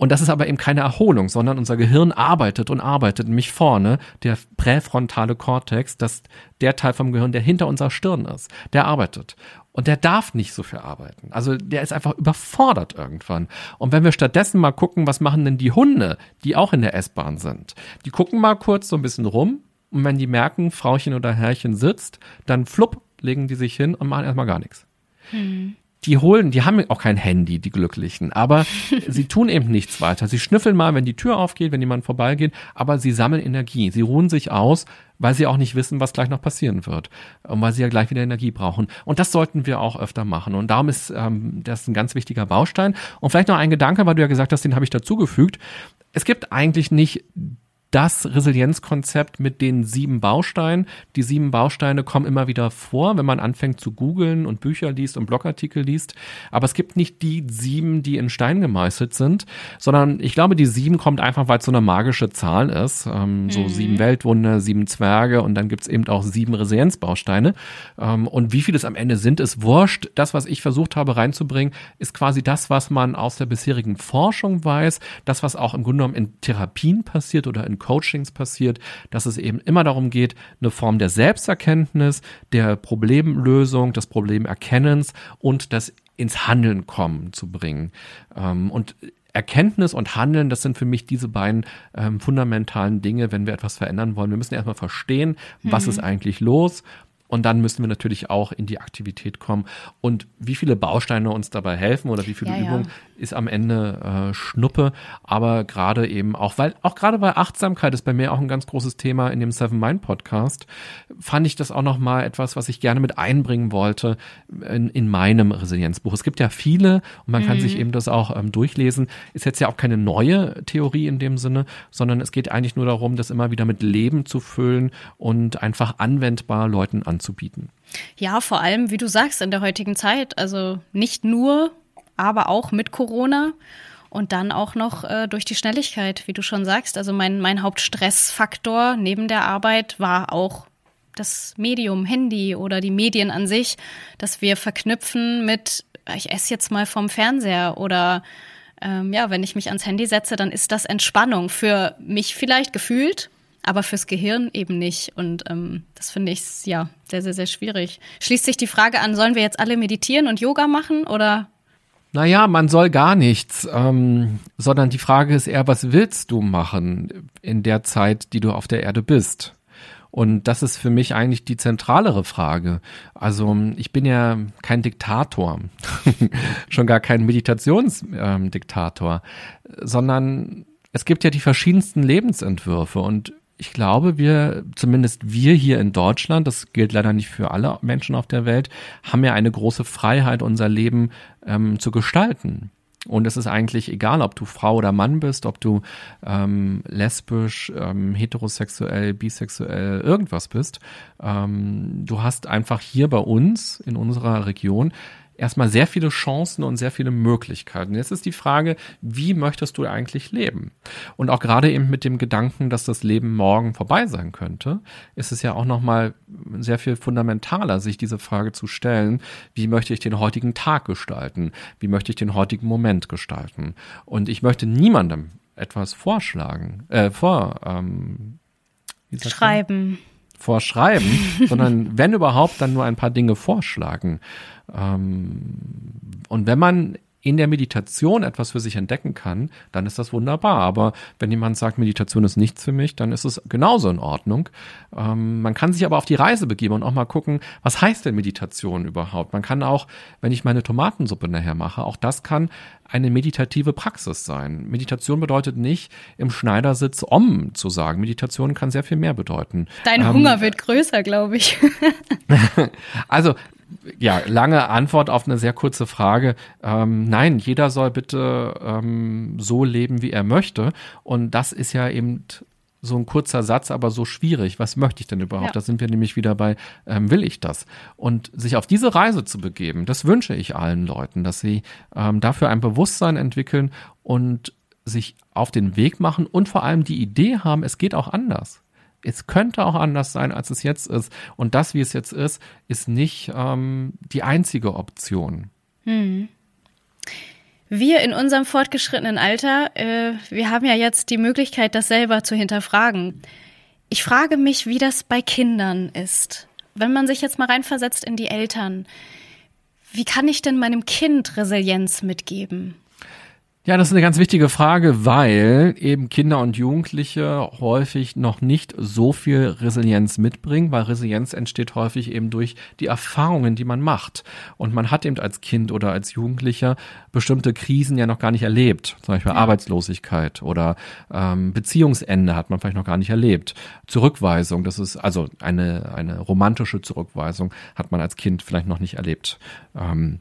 Und das ist aber eben keine Erholung, sondern unser Gehirn arbeitet und arbeitet. Mich vorne, der präfrontale Kortex, das der Teil vom Gehirn, der hinter unserer Stirn ist, der arbeitet. Und der darf nicht so viel arbeiten. Also der ist einfach überfordert irgendwann. Und wenn wir stattdessen mal gucken, was machen denn die Hunde, die auch in der S-Bahn sind? Die gucken mal kurz so ein bisschen rum und wenn die merken, Frauchen oder Herrchen sitzt, dann flupp, legen die sich hin und machen erstmal gar nichts. Hm. Die holen, die haben auch kein Handy, die Glücklichen, aber (laughs) sie tun eben nichts weiter. Sie schnüffeln mal, wenn die Tür aufgeht, wenn jemand vorbeigeht, aber sie sammeln Energie. Sie ruhen sich aus, weil sie auch nicht wissen, was gleich noch passieren wird. Und weil sie ja gleich wieder Energie brauchen. Und das sollten wir auch öfter machen. Und darum ist ähm, das ein ganz wichtiger Baustein. Und vielleicht noch ein Gedanke, weil du ja gesagt hast, den habe ich dazugefügt. Es gibt eigentlich nicht das Resilienzkonzept mit den sieben Bausteinen. Die sieben Bausteine kommen immer wieder vor, wenn man anfängt zu googeln und Bücher liest und Blogartikel liest. Aber es gibt nicht die sieben, die in Stein gemeißelt sind, sondern ich glaube, die sieben kommt einfach, weil es so eine magische Zahl ist. Ähm, mhm. So sieben Weltwunder, sieben Zwerge und dann gibt's eben auch sieben Resilienzbausteine. Ähm, und wie viele es am Ende sind, ist wurscht. Das, was ich versucht habe reinzubringen, ist quasi das, was man aus der bisherigen Forschung weiß, das, was auch im Grunde genommen in Therapien passiert oder in Coachings passiert, dass es eben immer darum geht, eine Form der Selbsterkenntnis, der Problemlösung, des Problemerkennens und das ins Handeln kommen zu bringen. Ähm, und Erkenntnis und Handeln, das sind für mich diese beiden ähm, fundamentalen Dinge, wenn wir etwas verändern wollen. Wir müssen erstmal verstehen, was mhm. ist eigentlich los und dann müssen wir natürlich auch in die Aktivität kommen. Und wie viele Bausteine uns dabei helfen oder wie viele ja, Übungen, ist am Ende äh, Schnuppe, aber gerade eben auch, weil auch gerade bei Achtsamkeit ist bei mir auch ein ganz großes Thema in dem Seven Mind Podcast, fand ich das auch noch mal etwas, was ich gerne mit einbringen wollte in, in meinem Resilienzbuch. Es gibt ja viele und man mhm. kann sich eben das auch ähm, durchlesen. Ist jetzt ja auch keine neue Theorie in dem Sinne, sondern es geht eigentlich nur darum, das immer wieder mit Leben zu füllen und einfach anwendbar Leuten anzubieten. Ja, vor allem, wie du sagst, in der heutigen Zeit. Also nicht nur, aber auch mit Corona. Und dann auch noch äh, durch die Schnelligkeit, wie du schon sagst. Also mein, mein Hauptstressfaktor neben der Arbeit war auch das Medium, Handy oder die Medien an sich, dass wir verknüpfen mit, ich esse jetzt mal vom Fernseher oder ähm, ja, wenn ich mich ans Handy setze, dann ist das Entspannung für mich vielleicht gefühlt, aber fürs Gehirn eben nicht. Und ähm, das finde ich ja sehr, sehr, sehr schwierig. Schließt sich die Frage an, sollen wir jetzt alle meditieren und Yoga machen oder? Naja, man soll gar nichts, ähm, sondern die Frage ist eher, was willst du machen in der Zeit, die du auf der Erde bist? Und das ist für mich eigentlich die zentralere Frage. Also ich bin ja kein Diktator, (laughs) schon gar kein Meditationsdiktator, ähm, sondern es gibt ja die verschiedensten Lebensentwürfe und ich glaube, wir, zumindest wir hier in Deutschland, das gilt leider nicht für alle Menschen auf der Welt, haben ja eine große Freiheit, unser Leben ähm, zu gestalten. Und es ist eigentlich egal, ob du Frau oder Mann bist, ob du ähm, lesbisch, ähm, heterosexuell, bisexuell, irgendwas bist. Ähm, du hast einfach hier bei uns in unserer Region erstmal sehr viele Chancen und sehr viele Möglichkeiten. Jetzt ist die Frage, wie möchtest du eigentlich leben? Und auch gerade eben mit dem Gedanken, dass das Leben morgen vorbei sein könnte, ist es ja auch nochmal sehr viel fundamentaler, sich diese Frage zu stellen, wie möchte ich den heutigen Tag gestalten? Wie möchte ich den heutigen Moment gestalten? Und ich möchte niemandem etwas vorschlagen, äh, vor, ähm, schreiben. Vorschreiben, (laughs) sondern wenn überhaupt, dann nur ein paar Dinge vorschlagen. Ähm, und wenn man in der Meditation etwas für sich entdecken kann, dann ist das wunderbar. Aber wenn jemand sagt, Meditation ist nichts für mich, dann ist es genauso in Ordnung. Ähm, man kann sich aber auf die Reise begeben und auch mal gucken, was heißt denn Meditation überhaupt? Man kann auch, wenn ich meine Tomatensuppe nachher mache, auch das kann eine meditative Praxis sein. Meditation bedeutet nicht, im Schneidersitz Om zu sagen. Meditation kann sehr viel mehr bedeuten. Dein ähm, Hunger wird größer, glaube ich. (laughs) also ja, lange Antwort auf eine sehr kurze Frage. Ähm, nein, jeder soll bitte ähm, so leben, wie er möchte. Und das ist ja eben so ein kurzer Satz, aber so schwierig. Was möchte ich denn überhaupt? Ja. Da sind wir nämlich wieder bei, ähm, will ich das? Und sich auf diese Reise zu begeben, das wünsche ich allen Leuten, dass sie ähm, dafür ein Bewusstsein entwickeln und sich auf den Weg machen und vor allem die Idee haben, es geht auch anders es könnte auch anders sein, als es jetzt ist. Und das, wie es jetzt ist, ist nicht ähm, die einzige Option. Hm. Wir in unserem fortgeschrittenen Alter, äh, wir haben ja jetzt die Möglichkeit, das selber zu hinterfragen. Ich frage mich, wie das bei Kindern ist. Wenn man sich jetzt mal reinversetzt in die Eltern, wie kann ich denn meinem Kind Resilienz mitgeben? Ja, das ist eine ganz wichtige Frage, weil eben Kinder und Jugendliche häufig noch nicht so viel Resilienz mitbringen, weil Resilienz entsteht häufig eben durch die Erfahrungen, die man macht. Und man hat eben als Kind oder als Jugendlicher bestimmte Krisen ja noch gar nicht erlebt. Zum Beispiel ja. Arbeitslosigkeit oder ähm, Beziehungsende hat man vielleicht noch gar nicht erlebt. Zurückweisung, das ist also eine, eine romantische Zurückweisung, hat man als Kind vielleicht noch nicht erlebt. Ähm,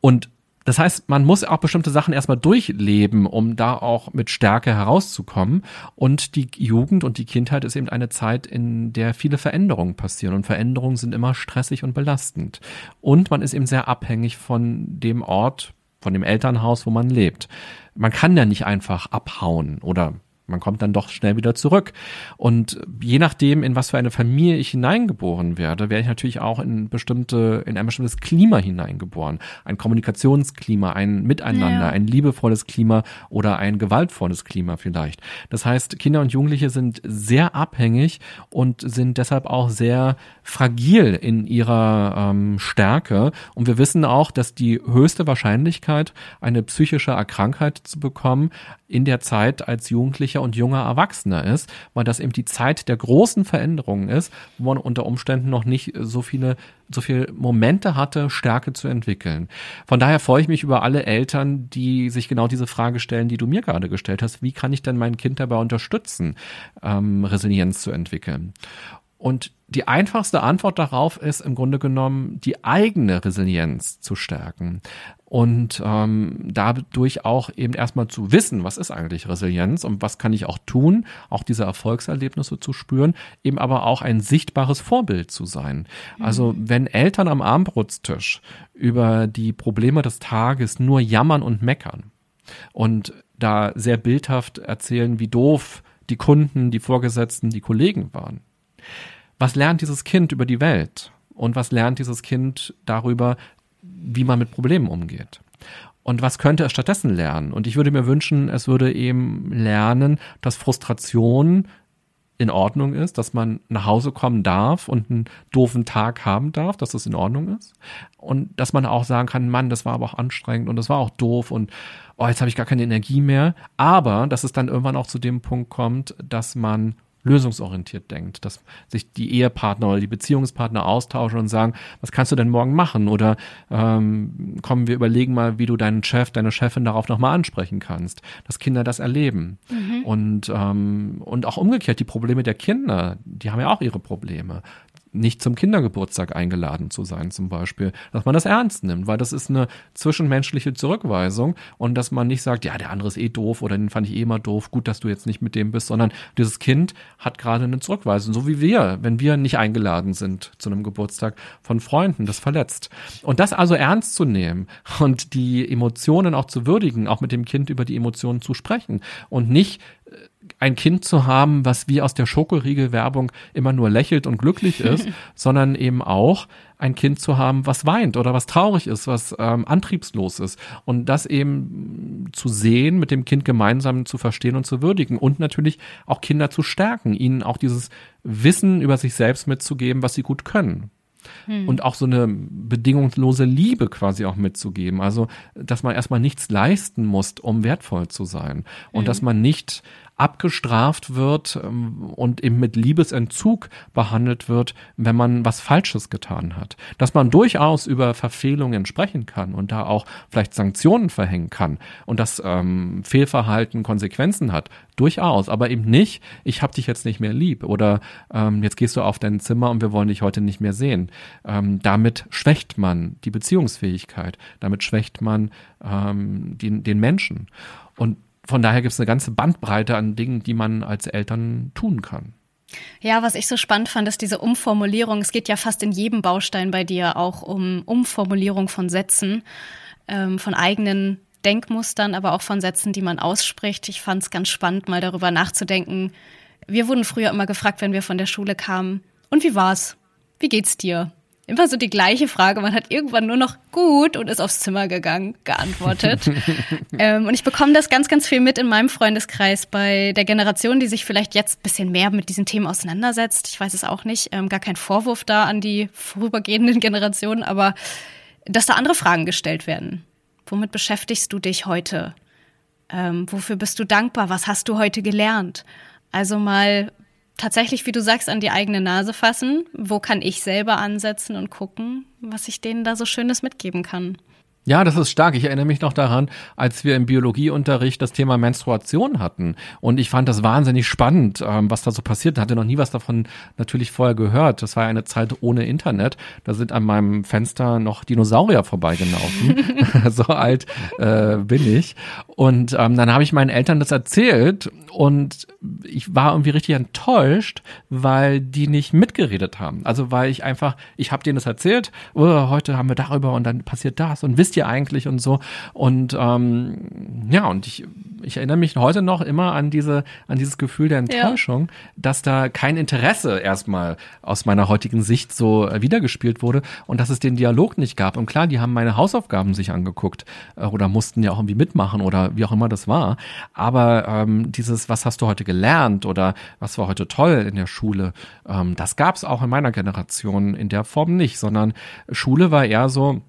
und das heißt, man muss auch bestimmte Sachen erstmal durchleben, um da auch mit Stärke herauszukommen. Und die Jugend und die Kindheit ist eben eine Zeit, in der viele Veränderungen passieren. Und Veränderungen sind immer stressig und belastend. Und man ist eben sehr abhängig von dem Ort, von dem Elternhaus, wo man lebt. Man kann ja nicht einfach abhauen oder man kommt dann doch schnell wieder zurück. Und je nachdem, in was für eine Familie ich hineingeboren werde, werde ich natürlich auch in bestimmte, in ein bestimmtes Klima hineingeboren. Ein Kommunikationsklima, ein Miteinander, ja. ein liebevolles Klima oder ein gewaltvolles Klima vielleicht. Das heißt, Kinder und Jugendliche sind sehr abhängig und sind deshalb auch sehr fragil in ihrer ähm, Stärke. Und wir wissen auch, dass die höchste Wahrscheinlichkeit, eine psychische Erkrankheit zu bekommen, in der Zeit als Jugendlicher und junger Erwachsener ist, weil das eben die Zeit der großen Veränderungen ist, wo man unter Umständen noch nicht so viele so viele Momente hatte, Stärke zu entwickeln. Von daher freue ich mich über alle Eltern, die sich genau diese Frage stellen, die du mir gerade gestellt hast. Wie kann ich denn mein Kind dabei unterstützen, ähm, Resilienz zu entwickeln? Und die einfachste Antwort darauf ist im Grunde genommen, die eigene Resilienz zu stärken und ähm, dadurch auch eben erstmal zu wissen, was ist eigentlich Resilienz und was kann ich auch tun, auch diese Erfolgserlebnisse zu spüren, eben aber auch ein sichtbares Vorbild zu sein. Also mhm. wenn Eltern am Abendbrotstisch über die Probleme des Tages nur jammern und meckern und da sehr bildhaft erzählen, wie doof die Kunden, die Vorgesetzten, die Kollegen waren, was lernt dieses Kind über die Welt? Und was lernt dieses Kind darüber, wie man mit Problemen umgeht? Und was könnte es stattdessen lernen? Und ich würde mir wünschen, es würde eben lernen, dass Frustration in Ordnung ist, dass man nach Hause kommen darf und einen doofen Tag haben darf, dass das in Ordnung ist. Und dass man auch sagen kann, Mann, das war aber auch anstrengend und das war auch doof und oh, jetzt habe ich gar keine Energie mehr. Aber dass es dann irgendwann auch zu dem Punkt kommt, dass man lösungsorientiert denkt, dass sich die Ehepartner oder die Beziehungspartner austauschen und sagen, was kannst du denn morgen machen? Oder ähm, kommen wir überlegen mal, wie du deinen Chef, deine Chefin darauf nochmal ansprechen kannst, dass Kinder das erleben. Mhm. Und, ähm, und auch umgekehrt, die Probleme der Kinder, die haben ja auch ihre Probleme nicht zum Kindergeburtstag eingeladen zu sein zum Beispiel, dass man das ernst nimmt, weil das ist eine zwischenmenschliche Zurückweisung und dass man nicht sagt, ja, der andere ist eh doof oder den fand ich eh immer doof, gut, dass du jetzt nicht mit dem bist, sondern dieses Kind hat gerade eine Zurückweisung, so wie wir, wenn wir nicht eingeladen sind zu einem Geburtstag von Freunden, das verletzt. Und das also ernst zu nehmen und die Emotionen auch zu würdigen, auch mit dem Kind über die Emotionen zu sprechen und nicht ein Kind zu haben, was wie aus der Schokoriegel-Werbung immer nur lächelt und glücklich (laughs) ist, sondern eben auch ein Kind zu haben, was weint oder was traurig ist, was ähm, antriebslos ist. Und das eben zu sehen, mit dem Kind gemeinsam zu verstehen und zu würdigen und natürlich auch Kinder zu stärken, ihnen auch dieses Wissen über sich selbst mitzugeben, was sie gut können. Hm. Und auch so eine bedingungslose Liebe quasi auch mitzugeben. Also, dass man erstmal nichts leisten muss, um wertvoll zu sein. Und hm. dass man nicht abgestraft wird ähm, und eben mit Liebesentzug behandelt wird, wenn man was Falsches getan hat. Dass man durchaus über Verfehlungen sprechen kann und da auch vielleicht Sanktionen verhängen kann und dass ähm, Fehlverhalten Konsequenzen hat, durchaus, aber eben nicht, ich hab dich jetzt nicht mehr lieb oder ähm, jetzt gehst du auf dein Zimmer und wir wollen dich heute nicht mehr sehen. Ähm, damit schwächt man die Beziehungsfähigkeit, damit schwächt man ähm, den, den Menschen. Und von daher gibt es eine ganze Bandbreite an Dingen, die man als Eltern tun kann. Ja, was ich so spannend fand, ist diese Umformulierung. Es geht ja fast in jedem Baustein bei dir auch um Umformulierung von Sätzen, ähm, von eigenen Denkmustern, aber auch von Sätzen, die man ausspricht. Ich fand es ganz spannend, mal darüber nachzudenken. Wir wurden früher immer gefragt, wenn wir von der Schule kamen, und wie war's? Wie geht's dir? Immer so die gleiche Frage. Man hat irgendwann nur noch gut und ist aufs Zimmer gegangen, geantwortet. (laughs) ähm, und ich bekomme das ganz, ganz viel mit in meinem Freundeskreis bei der Generation, die sich vielleicht jetzt bisschen mehr mit diesen Themen auseinandersetzt. Ich weiß es auch nicht. Ähm, gar kein Vorwurf da an die vorübergehenden Generationen, aber dass da andere Fragen gestellt werden. Womit beschäftigst du dich heute? Ähm, wofür bist du dankbar? Was hast du heute gelernt? Also mal tatsächlich, wie du sagst, an die eigene Nase fassen. Wo kann ich selber ansetzen und gucken, was ich denen da so Schönes mitgeben kann? Ja, das ist stark. Ich erinnere mich noch daran, als wir im Biologieunterricht das Thema Menstruation hatten. Und ich fand das wahnsinnig spannend, ähm, was da so passiert. Ich hatte noch nie was davon natürlich vorher gehört. Das war eine Zeit ohne Internet. Da sind an meinem Fenster noch Dinosaurier vorbeigelaufen. (laughs) (laughs) so alt äh, bin ich. Und ähm, dann habe ich meinen Eltern das erzählt und ich war irgendwie richtig enttäuscht, weil die nicht mitgeredet haben. Also weil ich einfach, ich habe denen das erzählt, oh, heute haben wir darüber und dann passiert das und wisst ihr eigentlich und so. Und ähm, ja, und ich, ich erinnere mich heute noch immer an diese, an dieses Gefühl der Enttäuschung, ja. dass da kein Interesse erstmal aus meiner heutigen Sicht so äh, wiedergespielt wurde und dass es den Dialog nicht gab. Und klar, die haben meine Hausaufgaben sich angeguckt äh, oder mussten ja auch irgendwie mitmachen oder wie auch immer das war. Aber ähm, dieses, was hast du heute gelernt oder was war heute toll in der Schule, ähm, das gab es auch in meiner Generation in der Form nicht, sondern Schule war eher so,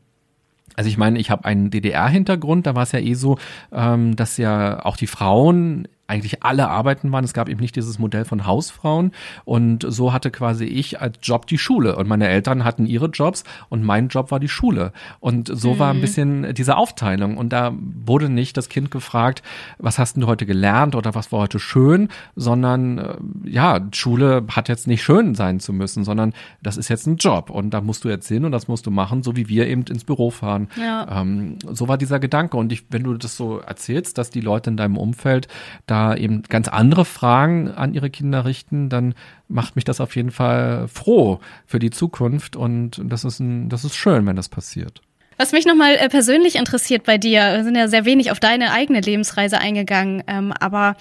Also ich meine, ich habe einen DDR-Hintergrund, da war es ja eh so, ähm, dass ja auch die Frauen eigentlich alle arbeiten waren. Es gab eben nicht dieses Modell von Hausfrauen. Und so hatte quasi ich als Job die Schule. Und meine Eltern hatten ihre Jobs und mein Job war die Schule. Und so mhm. war ein mhm. bisschen diese Aufteilung. Und da wurde nicht das Kind gefragt, was hast du heute gelernt oder was war heute schön, sondern äh, ja, Schule hat jetzt nicht schön sein zu müssen, sondern das ist jetzt ein Job. Und da musst du jetzt hin und das musst du machen, so wie wir eben ins Büro fahren. Ja. Ähm, so war dieser Gedanke. Und ich, wenn du das so erzählst, dass die Leute in deinem Umfeld da da eben ganz andere Fragen an ihre Kinder richten, dann macht mich das auf jeden Fall froh für die Zukunft und das ist ein, das ist schön, wenn das passiert. Was mich nochmal äh, persönlich interessiert bei dir, wir sind ja sehr wenig auf deine eigene Lebensreise eingegangen, ähm, aber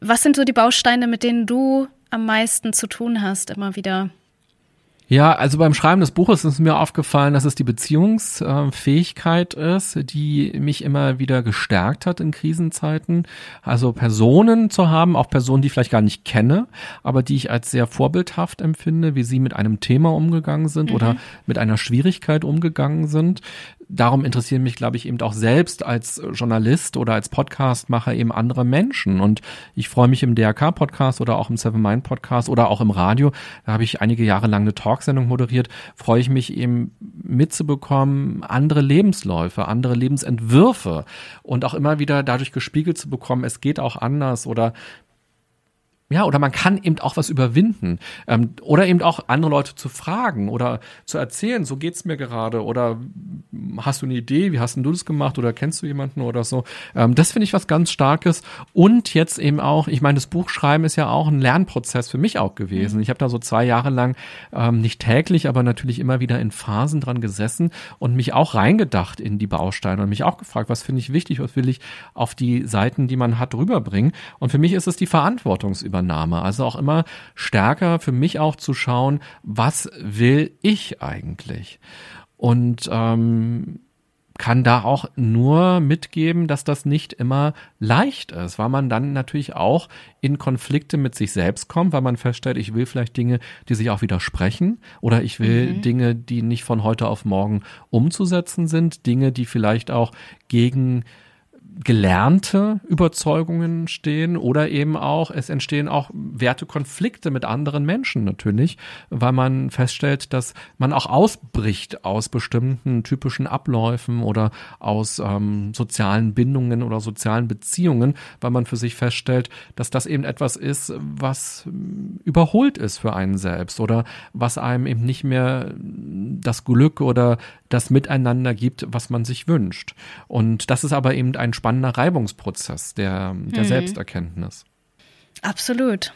was sind so die Bausteine, mit denen du am meisten zu tun hast, immer wieder? Ja, also beim Schreiben des Buches ist mir aufgefallen, dass es die Beziehungsfähigkeit ist, die mich immer wieder gestärkt hat in Krisenzeiten. Also Personen zu haben, auch Personen, die ich vielleicht gar nicht kenne, aber die ich als sehr vorbildhaft empfinde, wie sie mit einem Thema umgegangen sind mhm. oder mit einer Schwierigkeit umgegangen sind, darum interessieren mich, glaube ich, eben auch selbst als Journalist oder als Podcastmacher eben andere Menschen. Und ich freue mich im DRK-Podcast oder auch im Seven Mind Podcast oder auch im Radio, da habe ich einige Jahre lang eine Talksendung moderiert, freue ich mich eben mitzubekommen, andere Lebensläufe, andere Lebensentwürfe und auch immer wieder dadurch gespiegelt zu bekommen, es geht auch anders oder ja, oder man kann eben auch was überwinden. Ähm, oder eben auch andere Leute zu fragen oder zu erzählen, so geht's mir gerade. Oder hast du eine Idee, wie hast denn du das gemacht oder kennst du jemanden oder so. Ähm, das finde ich was ganz Starkes. Und jetzt eben auch, ich meine, das Buchschreiben ist ja auch ein Lernprozess für mich auch gewesen. Mhm. Ich habe da so zwei Jahre lang, ähm, nicht täglich, aber natürlich immer wieder in Phasen dran gesessen und mich auch reingedacht in die Bausteine und mich auch gefragt, was finde ich wichtig, was will ich auf die Seiten, die man hat, rüberbringen. Und für mich ist es die Verantwortungsübernahme. Übernahme. Also auch immer stärker für mich auch zu schauen, was will ich eigentlich? Und ähm, kann da auch nur mitgeben, dass das nicht immer leicht ist, weil man dann natürlich auch in Konflikte mit sich selbst kommt, weil man feststellt, ich will vielleicht Dinge, die sich auch widersprechen oder ich will mhm. Dinge, die nicht von heute auf morgen umzusetzen sind, Dinge, die vielleicht auch gegen gelernte Überzeugungen stehen oder eben auch, es entstehen auch Wertekonflikte mit anderen Menschen natürlich, weil man feststellt, dass man auch ausbricht aus bestimmten typischen Abläufen oder aus ähm, sozialen Bindungen oder sozialen Beziehungen, weil man für sich feststellt, dass das eben etwas ist, was überholt ist für einen selbst oder was einem eben nicht mehr das Glück oder das Miteinander gibt, was man sich wünscht. Und das ist aber eben ein spannender Reibungsprozess der, der mhm. Selbsterkenntnis. Absolut.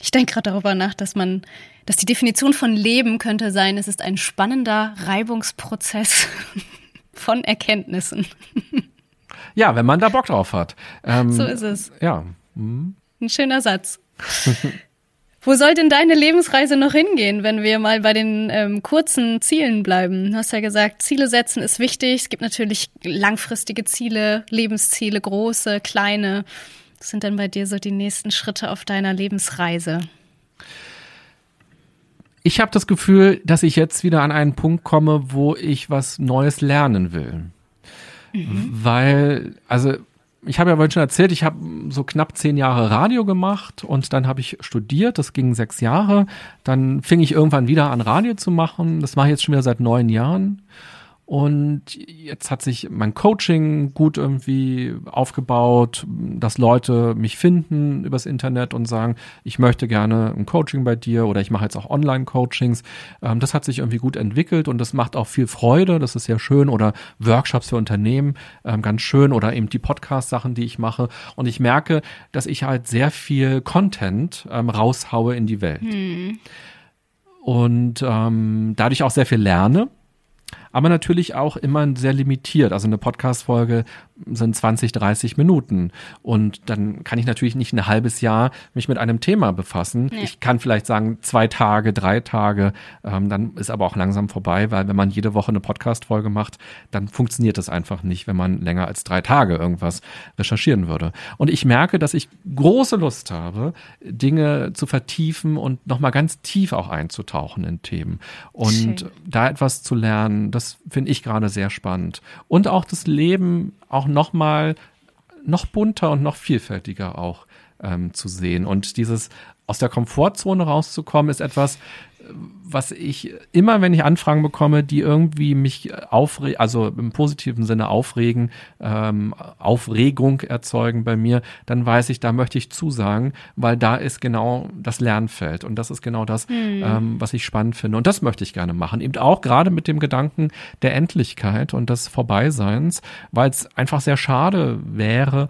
Ich denke gerade darüber nach, dass man, dass die Definition von Leben könnte sein, es ist ein spannender Reibungsprozess (laughs) von Erkenntnissen. Ja, wenn man da Bock drauf hat. Ähm, so ist es. Ja. Mhm. Ein schöner Satz. (laughs) Wo soll denn deine Lebensreise noch hingehen, wenn wir mal bei den ähm, kurzen Zielen bleiben? Du hast ja gesagt, Ziele setzen ist wichtig. Es gibt natürlich langfristige Ziele, Lebensziele, große, kleine. Was sind denn bei dir so die nächsten Schritte auf deiner Lebensreise? Ich habe das Gefühl, dass ich jetzt wieder an einen Punkt komme, wo ich was Neues lernen will. Mhm. Weil, also ich habe ja vorhin schon erzählt, ich habe so knapp zehn Jahre Radio gemacht und dann habe ich studiert, das ging sechs Jahre. Dann fing ich irgendwann wieder an, Radio zu machen. Das mache ich jetzt schon wieder seit neun Jahren. Und jetzt hat sich mein Coaching gut irgendwie aufgebaut, dass Leute mich finden übers Internet und sagen, ich möchte gerne ein Coaching bei dir oder ich mache jetzt auch Online-Coachings. Ähm, das hat sich irgendwie gut entwickelt und das macht auch viel Freude. Das ist sehr schön. Oder Workshops für Unternehmen, ähm, ganz schön. Oder eben die Podcast-Sachen, die ich mache. Und ich merke, dass ich halt sehr viel Content ähm, raushaue in die Welt. Hm. Und ähm, dadurch auch sehr viel lerne aber natürlich auch immer sehr limitiert. Also eine Podcast-Folge sind 20, 30 Minuten. Und dann kann ich natürlich nicht ein halbes Jahr mich mit einem Thema befassen. Ja. Ich kann vielleicht sagen, zwei Tage, drei Tage, ähm, dann ist aber auch langsam vorbei, weil wenn man jede Woche eine Podcast-Folge macht, dann funktioniert das einfach nicht, wenn man länger als drei Tage irgendwas recherchieren würde. Und ich merke, dass ich große Lust habe, Dinge zu vertiefen und nochmal ganz tief auch einzutauchen in Themen. Und Schön. da etwas zu lernen, das finde ich gerade sehr spannend. Und auch das Leben auch noch mal noch bunter und noch vielfältiger auch ähm, zu sehen. Und dieses aus der Komfortzone rauszukommen, ist etwas, was ich immer, wenn ich Anfragen bekomme, die irgendwie mich aufregen, also im positiven Sinne aufregen, ähm, Aufregung erzeugen bei mir, dann weiß ich, da möchte ich zusagen, weil da ist genau das Lernfeld und das ist genau das, mhm. ähm, was ich spannend finde und das möchte ich gerne machen. Eben auch gerade mit dem Gedanken der Endlichkeit und des Vorbeiseins, weil es einfach sehr schade wäre,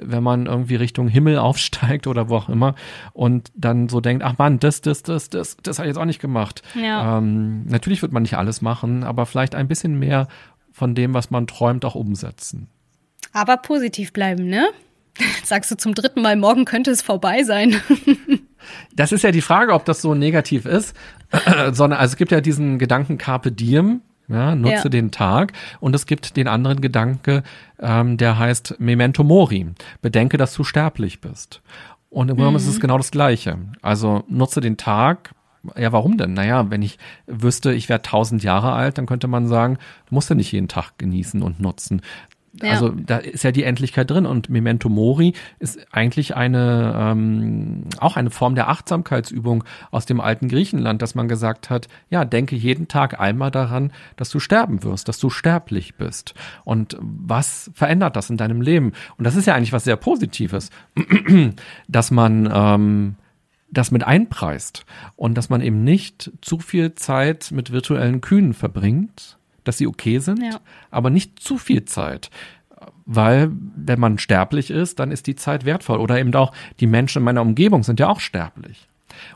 wenn man irgendwie Richtung Himmel aufsteigt oder wo auch immer und dann so denkt, ach man, das, das, das, das, das habe ich jetzt auch nicht gemacht. Ja. Ähm, natürlich wird man nicht alles machen, aber vielleicht ein bisschen mehr von dem, was man träumt, auch umsetzen. Aber positiv bleiben, ne? (laughs) Sagst du zum dritten Mal, morgen könnte es vorbei sein. (laughs) das ist ja die Frage, ob das so negativ ist, (clears throat) sondern also es gibt ja diesen Gedanken Carpe Diem, ja, nutze ja. den Tag. Und es gibt den anderen Gedanke, ähm, der heißt Memento Mori. Bedenke, dass du sterblich bist. Und im Grunde mhm. ist es mhm. genau das Gleiche. Also nutze den Tag. Ja, warum denn? Naja, wenn ich wüsste, ich wäre tausend Jahre alt, dann könnte man sagen, du musst ja nicht jeden Tag genießen und nutzen. Ja. Also da ist ja die Endlichkeit drin und Memento Mori ist eigentlich eine ähm, auch eine Form der Achtsamkeitsübung aus dem alten Griechenland, dass man gesagt hat, ja, denke jeden Tag einmal daran, dass du sterben wirst, dass du sterblich bist. Und was verändert das in deinem Leben? Und das ist ja eigentlich was sehr Positives, (clears throat) dass man ähm, das mit einpreist und dass man eben nicht zu viel Zeit mit virtuellen Kühen verbringt, dass sie okay sind, ja. aber nicht zu viel Zeit. Weil, wenn man sterblich ist, dann ist die Zeit wertvoll. Oder eben auch die Menschen in meiner Umgebung sind ja auch sterblich.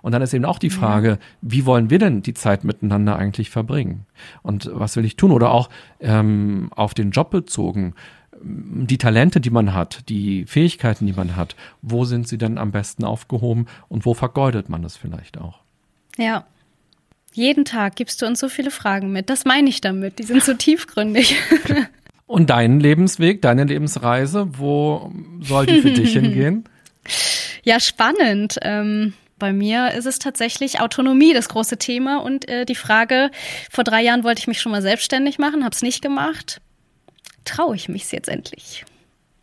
Und dann ist eben auch die Frage, ja. wie wollen wir denn die Zeit miteinander eigentlich verbringen? Und was will ich tun? Oder auch ähm, auf den Job bezogen, die Talente, die man hat, die Fähigkeiten, die man hat, wo sind sie denn am besten aufgehoben und wo vergeudet man es vielleicht auch? Ja, jeden Tag gibst du uns so viele Fragen mit. Das meine ich damit. Die sind so tiefgründig. (laughs) Und deinen Lebensweg, deine Lebensreise, wo soll die für dich (laughs) hingehen? Ja, spannend. Ähm, bei mir ist es tatsächlich Autonomie, das große Thema. Und äh, die Frage, vor drei Jahren wollte ich mich schon mal selbstständig machen, habe es nicht gemacht. Traue ich mich jetzt endlich?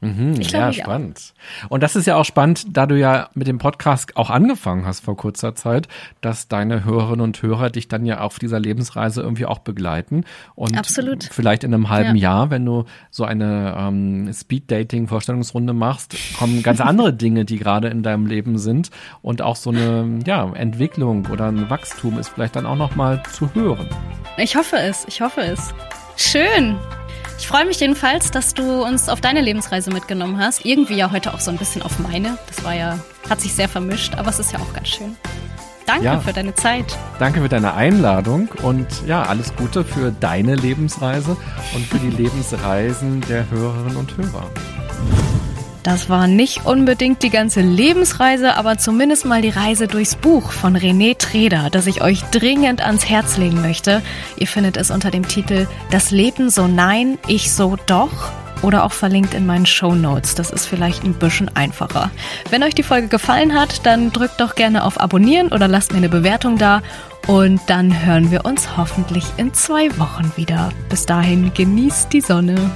Mhm, ja, spannend. Auch. Und das ist ja auch spannend, da du ja mit dem Podcast auch angefangen hast vor kurzer Zeit, dass deine Hörerinnen und Hörer dich dann ja auf dieser Lebensreise irgendwie auch begleiten. Und Absolut. vielleicht in einem halben ja. Jahr, wenn du so eine ähm, Speed-Dating-Vorstellungsrunde machst, kommen ganz (laughs) andere Dinge, die gerade in deinem Leben sind. Und auch so eine ja, Entwicklung oder ein Wachstum ist vielleicht dann auch nochmal zu hören. Ich hoffe es, ich hoffe es. Schön. Ich freue mich jedenfalls, dass du uns auf deine Lebensreise mitgenommen hast. Irgendwie ja heute auch so ein bisschen auf meine. Das war ja, hat sich sehr vermischt, aber es ist ja auch ganz schön. Danke ja. für deine Zeit. Danke für deine Einladung und ja, alles Gute für deine Lebensreise und für die Lebensreisen der Hörerinnen und Hörer. Das war nicht unbedingt die ganze Lebensreise, aber zumindest mal die Reise durchs Buch von René Treder, das ich euch dringend ans Herz legen möchte. Ihr findet es unter dem Titel Das Leben so nein, ich so doch oder auch verlinkt in meinen Show Notes. Das ist vielleicht ein bisschen einfacher. Wenn euch die Folge gefallen hat, dann drückt doch gerne auf Abonnieren oder lasst mir eine Bewertung da. Und dann hören wir uns hoffentlich in zwei Wochen wieder. Bis dahin genießt die Sonne.